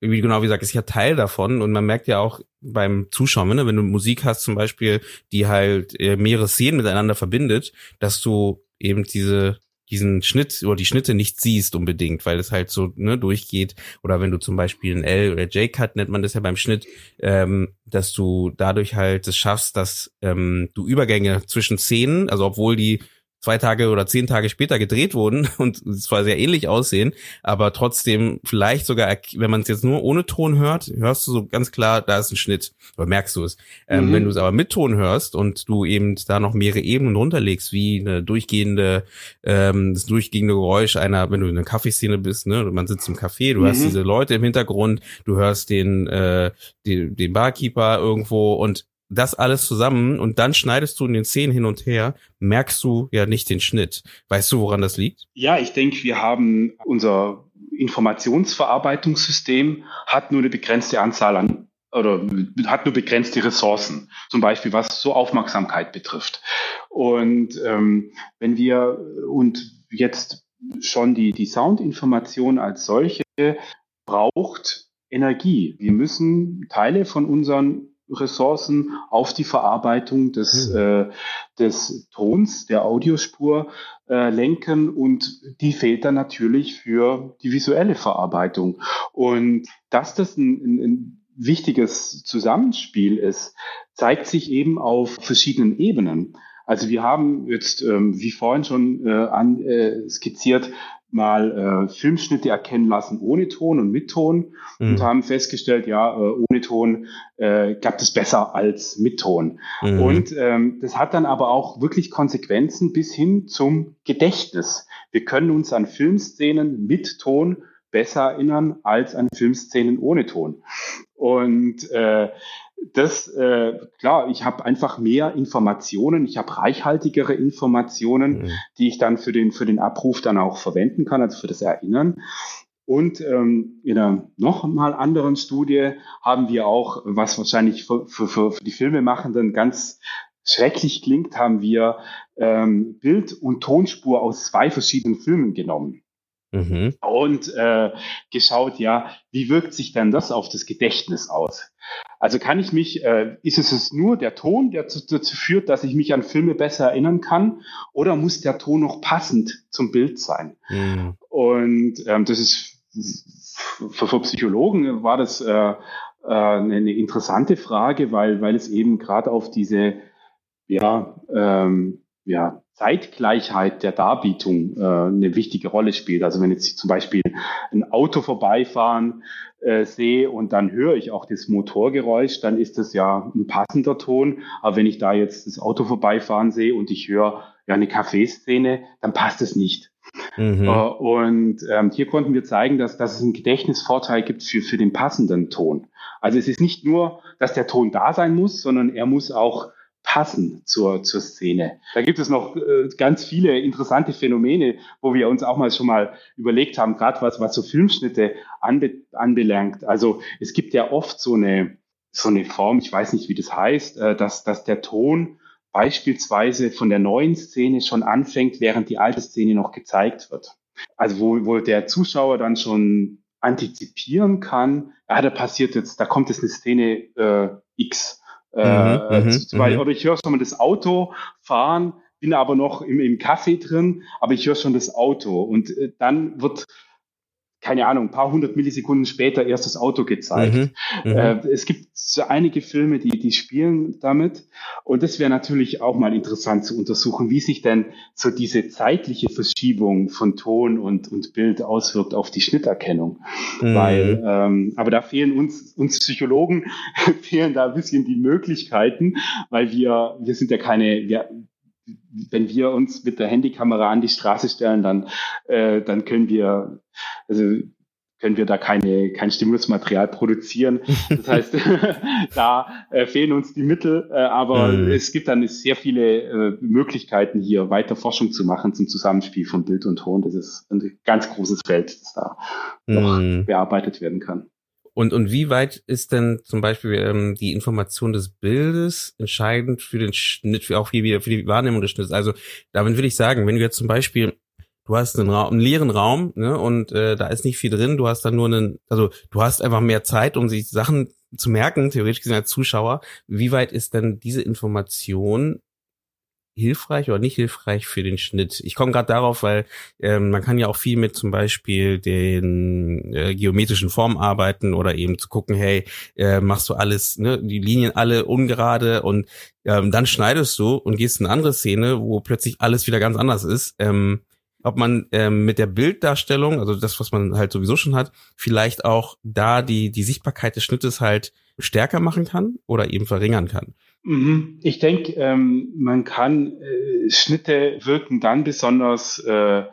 wie genau wie gesagt, ist ja Teil davon und man merkt ja auch beim Zuschauen, ne, wenn du Musik hast zum Beispiel, die halt äh, mehrere Szenen miteinander verbindet, dass du eben diese diesen Schnitt oder die Schnitte nicht siehst unbedingt, weil es halt so ne, durchgeht. Oder wenn du zum Beispiel einen L- oder J-Cut nennt man das ja beim Schnitt, ähm, dass du dadurch halt es schaffst, dass ähm, du Übergänge zwischen Szenen, also obwohl die zwei Tage oder zehn Tage später gedreht wurden und zwar sehr ähnlich aussehen, aber trotzdem vielleicht sogar, wenn man es jetzt nur ohne Ton hört, hörst du so ganz klar, da ist ein Schnitt oder merkst du es. Ähm, mhm. Wenn du es aber mit Ton hörst und du eben da noch mehrere Ebenen runterlegst, wie eine durchgehende, ähm, das durchgehende Geräusch einer, wenn du in einer Kaffeeszene bist, ne, man sitzt im Café, du mhm. hast diese Leute im Hintergrund, du hörst den, äh, den, den Barkeeper irgendwo und das alles zusammen und dann schneidest du in den Szenen hin und her, merkst du ja nicht den Schnitt. Weißt du, woran das liegt? Ja, ich denke, wir haben unser Informationsverarbeitungssystem hat nur eine begrenzte Anzahl an oder hat nur begrenzte Ressourcen, zum Beispiel was so Aufmerksamkeit betrifft. Und ähm, wenn wir und jetzt schon die, die Soundinformation als solche braucht Energie. Wir müssen Teile von unseren Ressourcen auf die Verarbeitung des, mhm. äh, des Tons, der Audiospur äh, lenken und die fehlt dann natürlich für die visuelle Verarbeitung. Und dass das ein, ein, ein wichtiges Zusammenspiel ist, zeigt sich eben auf verschiedenen Ebenen. Also wir haben jetzt, ähm, wie vorhin schon äh, an, äh, skizziert, mal äh, Filmschnitte erkennen lassen ohne Ton und mit Ton mhm. und haben festgestellt, ja, äh, ohne Ton äh, klappt es besser als mit Ton. Mhm. Und ähm, das hat dann aber auch wirklich Konsequenzen bis hin zum Gedächtnis. Wir können uns an Filmszenen mit Ton besser erinnern als an Filmszenen ohne Ton. Und äh, das, äh, klar, ich habe einfach mehr Informationen, ich habe reichhaltigere Informationen, mhm. die ich dann für den, für den Abruf dann auch verwenden kann, also für das Erinnern. Und ähm, in einer noch mal anderen Studie haben wir auch, was wahrscheinlich für, für, für die Filmemachenden ganz schrecklich klingt, haben wir ähm, Bild- und Tonspur aus zwei verschiedenen Filmen genommen. Mhm. Und äh, geschaut, ja, wie wirkt sich denn das auf das Gedächtnis aus? Also kann ich mich, äh, ist es es nur der Ton, der dazu führt, dass ich mich an Filme besser erinnern kann, oder muss der Ton noch passend zum Bild sein? Mhm. Und ähm, das ist für, für Psychologen war das äh, äh, eine interessante Frage, weil, weil es eben gerade auf diese ja, ähm, ja, Zeitgleichheit der Darbietung äh, eine wichtige Rolle spielt. Also wenn jetzt zum Beispiel ein Auto vorbeifahren äh, sehe und dann höre ich auch das Motorgeräusch, dann ist das ja ein passender Ton. Aber wenn ich da jetzt das Auto vorbeifahren sehe und ich höre ja eine Kaffeeszene, dann passt es nicht. Mhm. Äh, und ähm, hier konnten wir zeigen, dass, dass es einen Gedächtnisvorteil gibt für, für den passenden Ton. Also es ist nicht nur, dass der Ton da sein muss, sondern er muss auch passen zur, zur Szene. Da gibt es noch äh, ganz viele interessante Phänomene, wo wir uns auch mal schon mal überlegt haben, gerade was, was so Filmschnitte anbe anbelangt. Also es gibt ja oft so eine, so eine Form, ich weiß nicht, wie das heißt, äh, dass, dass der Ton beispielsweise von der neuen Szene schon anfängt, während die alte Szene noch gezeigt wird. Also wo, wo der Zuschauer dann schon antizipieren kann, ja, da passiert jetzt, da kommt jetzt eine Szene äh, X äh, mhm, mhm, mhm. oder ich höre schon mal das Auto fahren, bin aber noch im, im Café drin, aber ich höre schon das Auto. Und äh, dann wird, keine Ahnung, ein paar hundert Millisekunden später erst das Auto gezeigt. Mhm, mhm. äh, es gibt so einige Filme, die, die spielen damit. Und das wäre natürlich auch mal interessant zu untersuchen, wie sich denn so diese zeitliche Verschiebung von Ton und, und Bild auswirkt auf die Schnitterkennung. Mhm. Weil, ähm, aber da fehlen uns, uns Psychologen, fehlen da ein bisschen die Möglichkeiten, weil wir, wir sind ja keine, wir, wenn wir uns mit der Handykamera an die Straße stellen, dann, äh, dann können wir, also können wir da keine, kein Stimulusmaterial produzieren. Das heißt, da äh, fehlen uns die Mittel, äh, aber mhm. es gibt dann sehr viele äh, Möglichkeiten, hier weiter Forschung zu machen zum Zusammenspiel von Bild und Ton. Das ist ein ganz großes Feld, das da mhm. noch bearbeitet werden kann. Und, und wie weit ist denn zum Beispiel ähm, die Information des Bildes entscheidend für den Schnitt, für auch hier für die Wahrnehmung des Schnitts? Also damit will ich sagen, wenn du jetzt zum Beispiel du hast einen, Raum, einen leeren Raum ne, und äh, da ist nicht viel drin, du hast dann nur einen, also du hast einfach mehr Zeit, um sich Sachen zu merken, theoretisch gesehen als Zuschauer. Wie weit ist denn diese Information hilfreich oder nicht hilfreich für den Schnitt? Ich komme gerade darauf, weil ähm, man kann ja auch viel mit zum Beispiel den äh, geometrischen Formen arbeiten oder eben zu gucken, hey, äh, machst du alles, ne, die Linien alle ungerade und ähm, dann schneidest du und gehst in eine andere Szene, wo plötzlich alles wieder ganz anders ist. Ähm, ob man ähm, mit der Bilddarstellung, also das, was man halt sowieso schon hat, vielleicht auch da die, die Sichtbarkeit des Schnittes halt stärker machen kann oder eben verringern kann. Mhm. Ich denke, ähm, man kann äh, Schnitte wirken dann besonders, äh,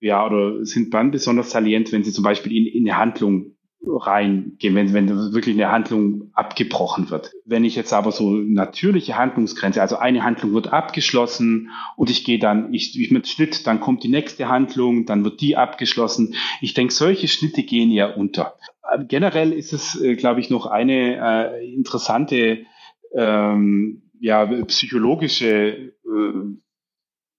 ja, oder sind dann besonders salient, wenn sie zum Beispiel in, in eine Handlung reingehen, wenn, wenn wirklich eine Handlung abgebrochen wird. Wenn ich jetzt aber so natürliche Handlungsgrenze, also eine Handlung wird abgeschlossen und ich gehe dann, ich, ich mit Schnitt, dann kommt die nächste Handlung, dann wird die abgeschlossen. Ich denke, solche Schnitte gehen ja unter. Generell ist es, äh, glaube ich, noch eine äh, interessante ähm, ja, psychologische äh,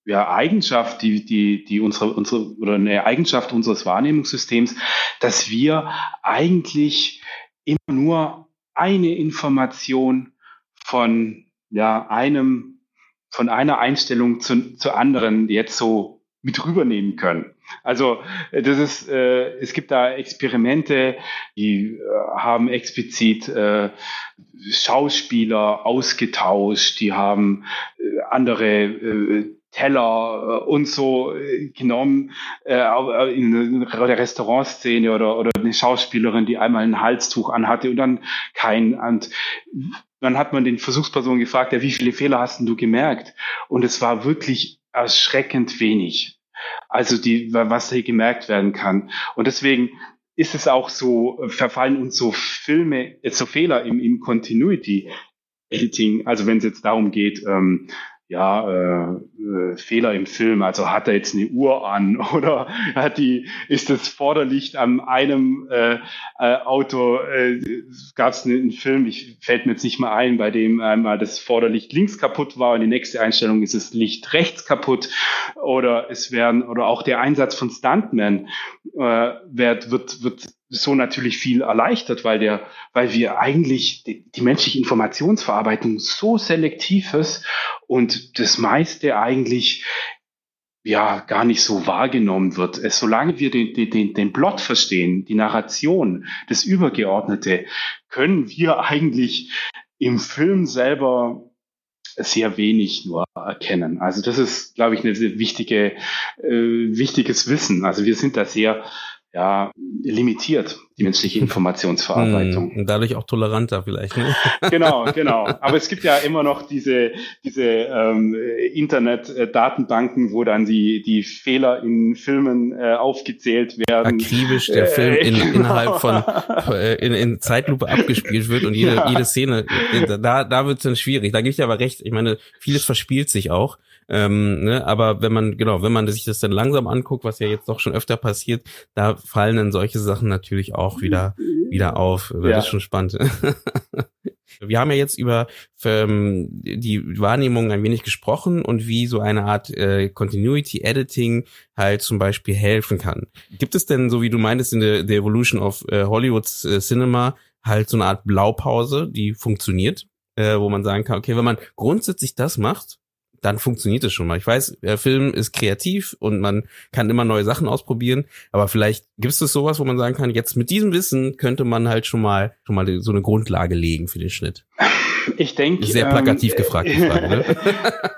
ja, Eigenschaft, die, die, die unsere, unsere, oder eine Eigenschaft unseres Wahrnehmungssystems, dass wir eigentlich immer nur eine Information von, ja, einem, von einer Einstellung zu, zu anderen jetzt so mit rübernehmen können. Also das ist, äh, es gibt da Experimente, die äh, haben explizit äh, Schauspieler ausgetauscht, die haben äh, andere äh, Teller äh, und so äh, genommen äh, in der Restaurantszene oder, oder eine Schauspielerin, die einmal ein Halstuch anhatte und dann kein. Und dann hat man den Versuchspersonen gefragt, ja, wie viele Fehler hast du gemerkt? Und es war wirklich erschreckend wenig. Also die, was hier gemerkt werden kann. Und deswegen ist es auch so, verfallen uns so Filme, so Fehler im, im Continuity Editing, also wenn es jetzt darum geht, ähm, ja, äh, äh, Fehler im Film. Also hat er jetzt eine Uhr an oder hat die, ist das Vorderlicht an einem äh, äh, Auto, äh, gab es einen Film, ich fällt mir jetzt nicht mal ein, bei dem einmal das Vorderlicht links kaputt war und die nächste Einstellung ist das Licht rechts kaputt oder es werden, oder auch der Einsatz von Stuntmen äh, wird, wird, wird so natürlich viel erleichtert, weil der, weil wir eigentlich die, die, menschliche Informationsverarbeitung so selektiv ist und das meiste eigentlich ja gar nicht so wahrgenommen wird. Es, solange wir den, den, den Plot verstehen, die Narration, das Übergeordnete, können wir eigentlich im Film selber sehr wenig nur erkennen. Also das ist, glaube ich, eine wichtige, äh, wichtiges Wissen. Also wir sind da sehr ja, limitiert, die menschliche Informationsverarbeitung. Hm, und dadurch auch toleranter vielleicht. Ne? Genau, genau. Aber es gibt ja immer noch diese, diese ähm, Internet-Datenbanken, wo dann die, die Fehler in Filmen äh, aufgezählt werden. Akribisch der Film in, genau. innerhalb von äh, in, in Zeitlupe abgespielt wird und jede, ja. jede Szene, da, da wird es dann schwierig. Da gebe ich dir aber recht. Ich meine, vieles verspielt sich auch. Ähm, ne? Aber wenn man, genau, wenn man sich das dann langsam anguckt, was ja jetzt doch schon öfter passiert, da fallen dann solche Sachen natürlich auch wieder, wieder auf. Das ja. ist schon spannend. Wir haben ja jetzt über ähm, die Wahrnehmung ein wenig gesprochen und wie so eine Art äh, Continuity Editing halt zum Beispiel helfen kann. Gibt es denn, so wie du meintest, in der, der Evolution of äh, Hollywoods äh, Cinema halt so eine Art Blaupause, die funktioniert, äh, wo man sagen kann, okay, wenn man grundsätzlich das macht, dann funktioniert es schon mal. Ich weiß, der Film ist kreativ und man kann immer neue Sachen ausprobieren, aber vielleicht gibt es sowas, wo man sagen kann, jetzt mit diesem Wissen könnte man halt schon mal schon mal so eine Grundlage legen für den Schnitt. Ich denke. Sehr plakativ ähm, gefragt, Frage, ne?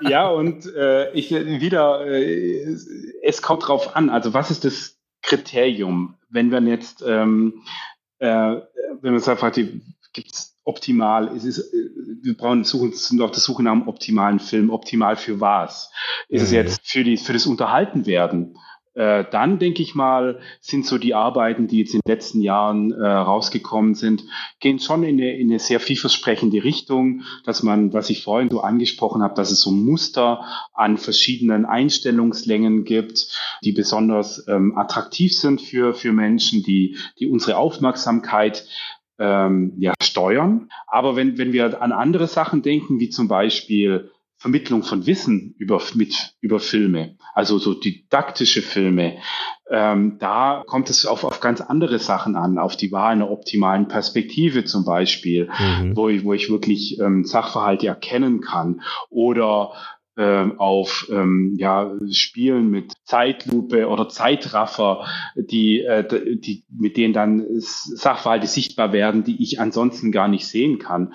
ja, und äh, ich wieder, äh, es kommt drauf an. Also was ist das Kriterium, wenn wir jetzt, ähm, äh, wenn uns einfach die, gibt's optimal. Es ist, äh, wir brauchen suchen, sind auf der Suche nach einem optimalen Film. Optimal für was? Ist mhm. es jetzt für die, für das Unterhaltenwerden? Äh, dann denke ich mal, sind so die Arbeiten, die jetzt in den letzten Jahren äh, rausgekommen sind, gehen schon in eine, in eine sehr vielversprechende Richtung, dass man, was ich vorhin so angesprochen habe, dass es so Muster an verschiedenen Einstellungslängen gibt, die besonders ähm, attraktiv sind für, für Menschen, die, die unsere Aufmerksamkeit ähm, ja, steuern. Aber wenn, wenn wir an andere Sachen denken, wie zum Beispiel Vermittlung von Wissen über, mit, über Filme, also so didaktische Filme, ähm, da kommt es auf, auf ganz andere Sachen an, auf die Wahl einer optimalen Perspektive zum Beispiel, mhm. wo, ich, wo ich wirklich ähm, Sachverhalte erkennen kann oder auf ähm, ja, Spielen mit Zeitlupe oder Zeitraffer, die, äh, die, mit denen dann Sachverhalte sichtbar werden, die ich ansonsten gar nicht sehen kann.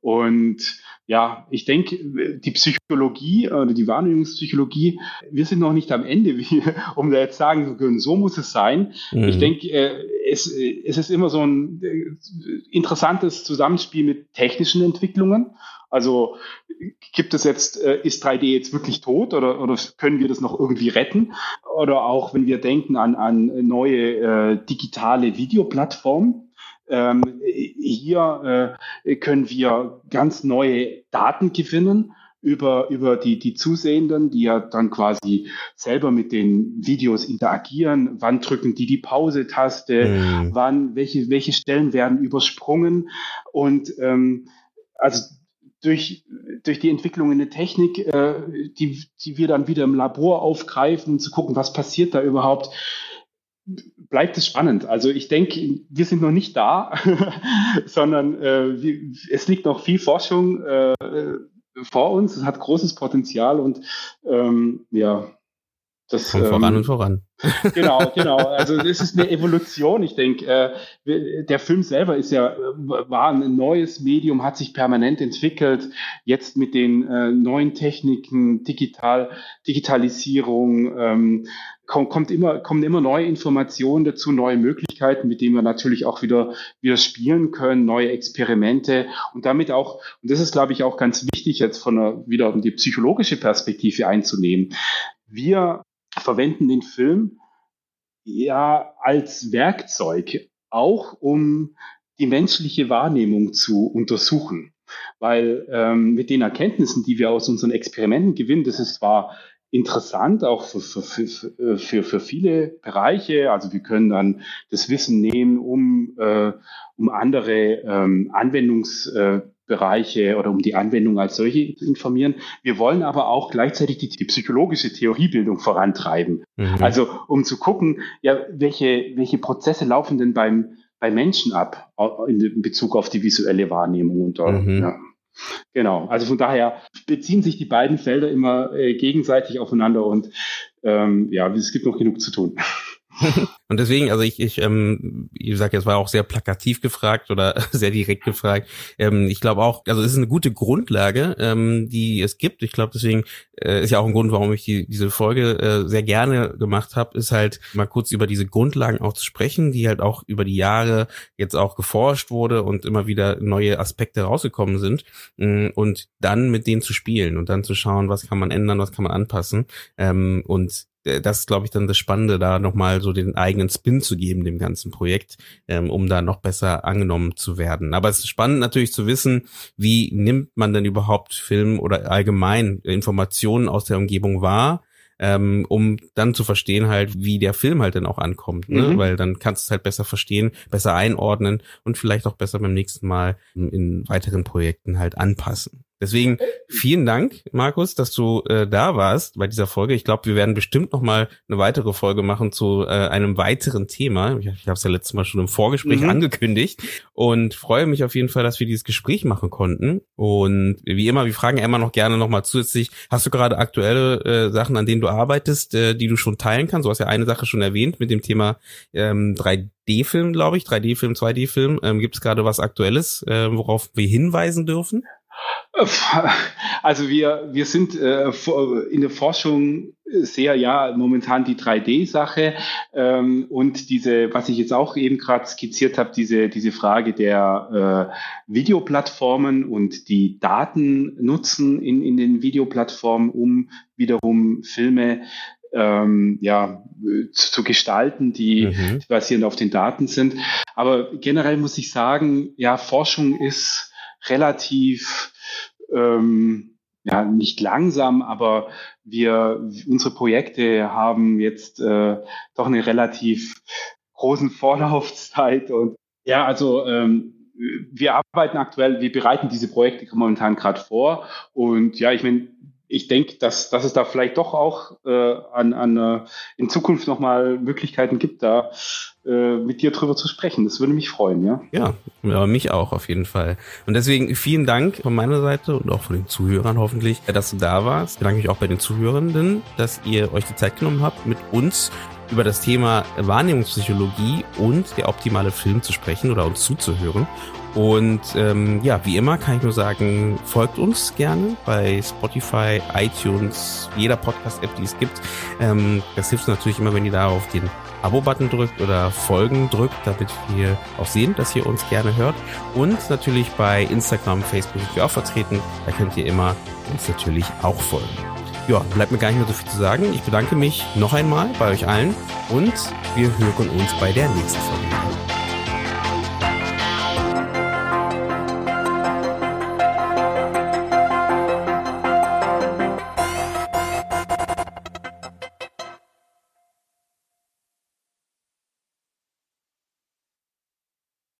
Und ja, ich denke, die Psychologie oder die Wahrnehmungspsychologie, wir sind noch nicht am Ende, wie, um da jetzt sagen zu können, so muss es sein. Mhm. Ich denke, äh, es, es ist immer so ein äh, interessantes Zusammenspiel mit technischen Entwicklungen. Also gibt es jetzt, äh, ist 3D jetzt wirklich tot oder, oder können wir das noch irgendwie retten? Oder auch wenn wir denken an, an neue äh, digitale Videoplattformen, ähm, hier äh, können wir ganz neue Daten gewinnen über, über die, die Zusehenden, die ja dann quasi selber mit den Videos interagieren. Wann drücken die die Pause-Taste? Mhm. Wann, welche, welche Stellen werden übersprungen? Und ähm, also durch, durch die Entwicklung in der Technik, äh, die, die wir dann wieder im Labor aufgreifen, zu gucken, was passiert da überhaupt, bleibt es spannend. Also ich denke, wir sind noch nicht da, sondern äh, wir, es liegt noch viel Forschung äh, vor uns. Es hat großes Potenzial und ähm, ja, das, Kommt voran ähm, und voran. Genau, genau. Also es ist eine Evolution. Ich denke, äh, der Film selber ist ja war ein neues Medium, hat sich permanent entwickelt. Jetzt mit den äh, neuen Techniken, Digital, Digitalisierung, ähm, kommt, kommt immer, kommen immer neue Informationen dazu, neue Möglichkeiten, mit denen wir natürlich auch wieder, wieder spielen können, neue Experimente und damit auch, und das ist, glaube ich, auch ganz wichtig, jetzt von einer, wieder um die psychologische Perspektive einzunehmen. Wir verwenden den Film ja als Werkzeug, auch um die menschliche Wahrnehmung zu untersuchen. Weil ähm, mit den Erkenntnissen, die wir aus unseren Experimenten gewinnen, das ist zwar interessant, auch für, für, für, für, viele Bereiche. Also wir können dann das Wissen nehmen, um, äh, um andere ähm, Anwendungs, äh, Bereiche oder um die Anwendung als solche zu informieren. Wir wollen aber auch gleichzeitig die, die psychologische Theoriebildung vorantreiben. Mhm. Also um zu gucken, ja, welche, welche Prozesse laufen denn beim, bei Menschen ab in Bezug auf die visuelle Wahrnehmung und mhm. ja. Genau, also von daher beziehen sich die beiden Felder immer äh, gegenseitig aufeinander und ähm, ja, es gibt noch genug zu tun. Und deswegen, also ich, ich, ähm, wie gesagt, jetzt war auch sehr plakativ gefragt oder sehr direkt gefragt. Ähm, ich glaube auch, also es ist eine gute Grundlage, ähm, die es gibt. Ich glaube, deswegen äh, ist ja auch ein Grund, warum ich die, diese Folge äh, sehr gerne gemacht habe, ist halt mal kurz über diese Grundlagen auch zu sprechen, die halt auch über die Jahre jetzt auch geforscht wurde und immer wieder neue Aspekte rausgekommen sind äh, und dann mit denen zu spielen und dann zu schauen, was kann man ändern, was kann man anpassen ähm, und das ist, glaube ich, dann das Spannende, da nochmal so den eigenen Spin zu geben, dem ganzen Projekt, ähm, um da noch besser angenommen zu werden. Aber es ist spannend natürlich zu wissen, wie nimmt man denn überhaupt Film oder allgemein Informationen aus der Umgebung wahr, ähm, um dann zu verstehen halt, wie der Film halt dann auch ankommt, ne? Mhm. weil dann kannst du es halt besser verstehen, besser einordnen und vielleicht auch besser beim nächsten Mal in weiteren Projekten halt anpassen. Deswegen vielen Dank, Markus, dass du äh, da warst bei dieser Folge. Ich glaube, wir werden bestimmt noch mal eine weitere Folge machen zu äh, einem weiteren Thema. Ich, ich habe es ja letztes Mal schon im Vorgespräch mhm. angekündigt und freue mich auf jeden Fall, dass wir dieses Gespräch machen konnten. Und wie immer, wir fragen immer noch gerne noch mal zusätzlich, hast du gerade aktuelle äh, Sachen, an denen du arbeitest, äh, die du schon teilen kannst? Du hast ja eine Sache schon erwähnt mit dem Thema ähm, 3D-Film, glaube ich, 3D-Film, 2D-Film. Ähm, Gibt es gerade was Aktuelles, äh, worauf wir hinweisen dürfen? Also wir, wir sind äh, in der Forschung sehr, ja, momentan die 3D-Sache ähm, und diese, was ich jetzt auch eben gerade skizziert habe, diese, diese Frage der äh, Videoplattformen und die Daten nutzen in, in den Videoplattformen, um wiederum Filme ähm, ja, zu, zu gestalten, die, mhm. die basierend auf den Daten sind. Aber generell muss ich sagen, ja, Forschung ist relativ ähm, ja, nicht langsam, aber wir, unsere Projekte haben jetzt äh, doch eine relativ großen Vorlaufzeit und ja, also ähm, wir arbeiten aktuell, wir bereiten diese Projekte momentan gerade vor und ja, ich meine, ich denke, dass, dass es da vielleicht doch auch äh, an, an äh, in Zukunft nochmal Möglichkeiten gibt, da äh, mit dir drüber zu sprechen. Das würde mich freuen, ja. Ja, aber mich auch auf jeden Fall. Und deswegen vielen Dank von meiner Seite und auch von den Zuhörern hoffentlich, dass du da warst. Ich bedanke mich auch bei den Zuhörenden, dass ihr euch die Zeit genommen habt, mit uns über das Thema Wahrnehmungspsychologie und der optimale Film zu sprechen oder uns zuzuhören. Und ähm, ja, wie immer kann ich nur sagen, folgt uns gerne bei Spotify, iTunes, jeder Podcast-App, die es gibt. Ähm, das hilft natürlich immer, wenn ihr da auf den Abo-Button drückt oder Folgen drückt, damit wir auch sehen, dass ihr uns gerne hört. Und natürlich bei Instagram, Facebook sind wir auch vertreten. Da könnt ihr immer uns natürlich auch folgen. Ja, bleibt mir gar nicht mehr so viel zu sagen. Ich bedanke mich noch einmal bei euch allen und wir hören uns bei der nächsten Folge.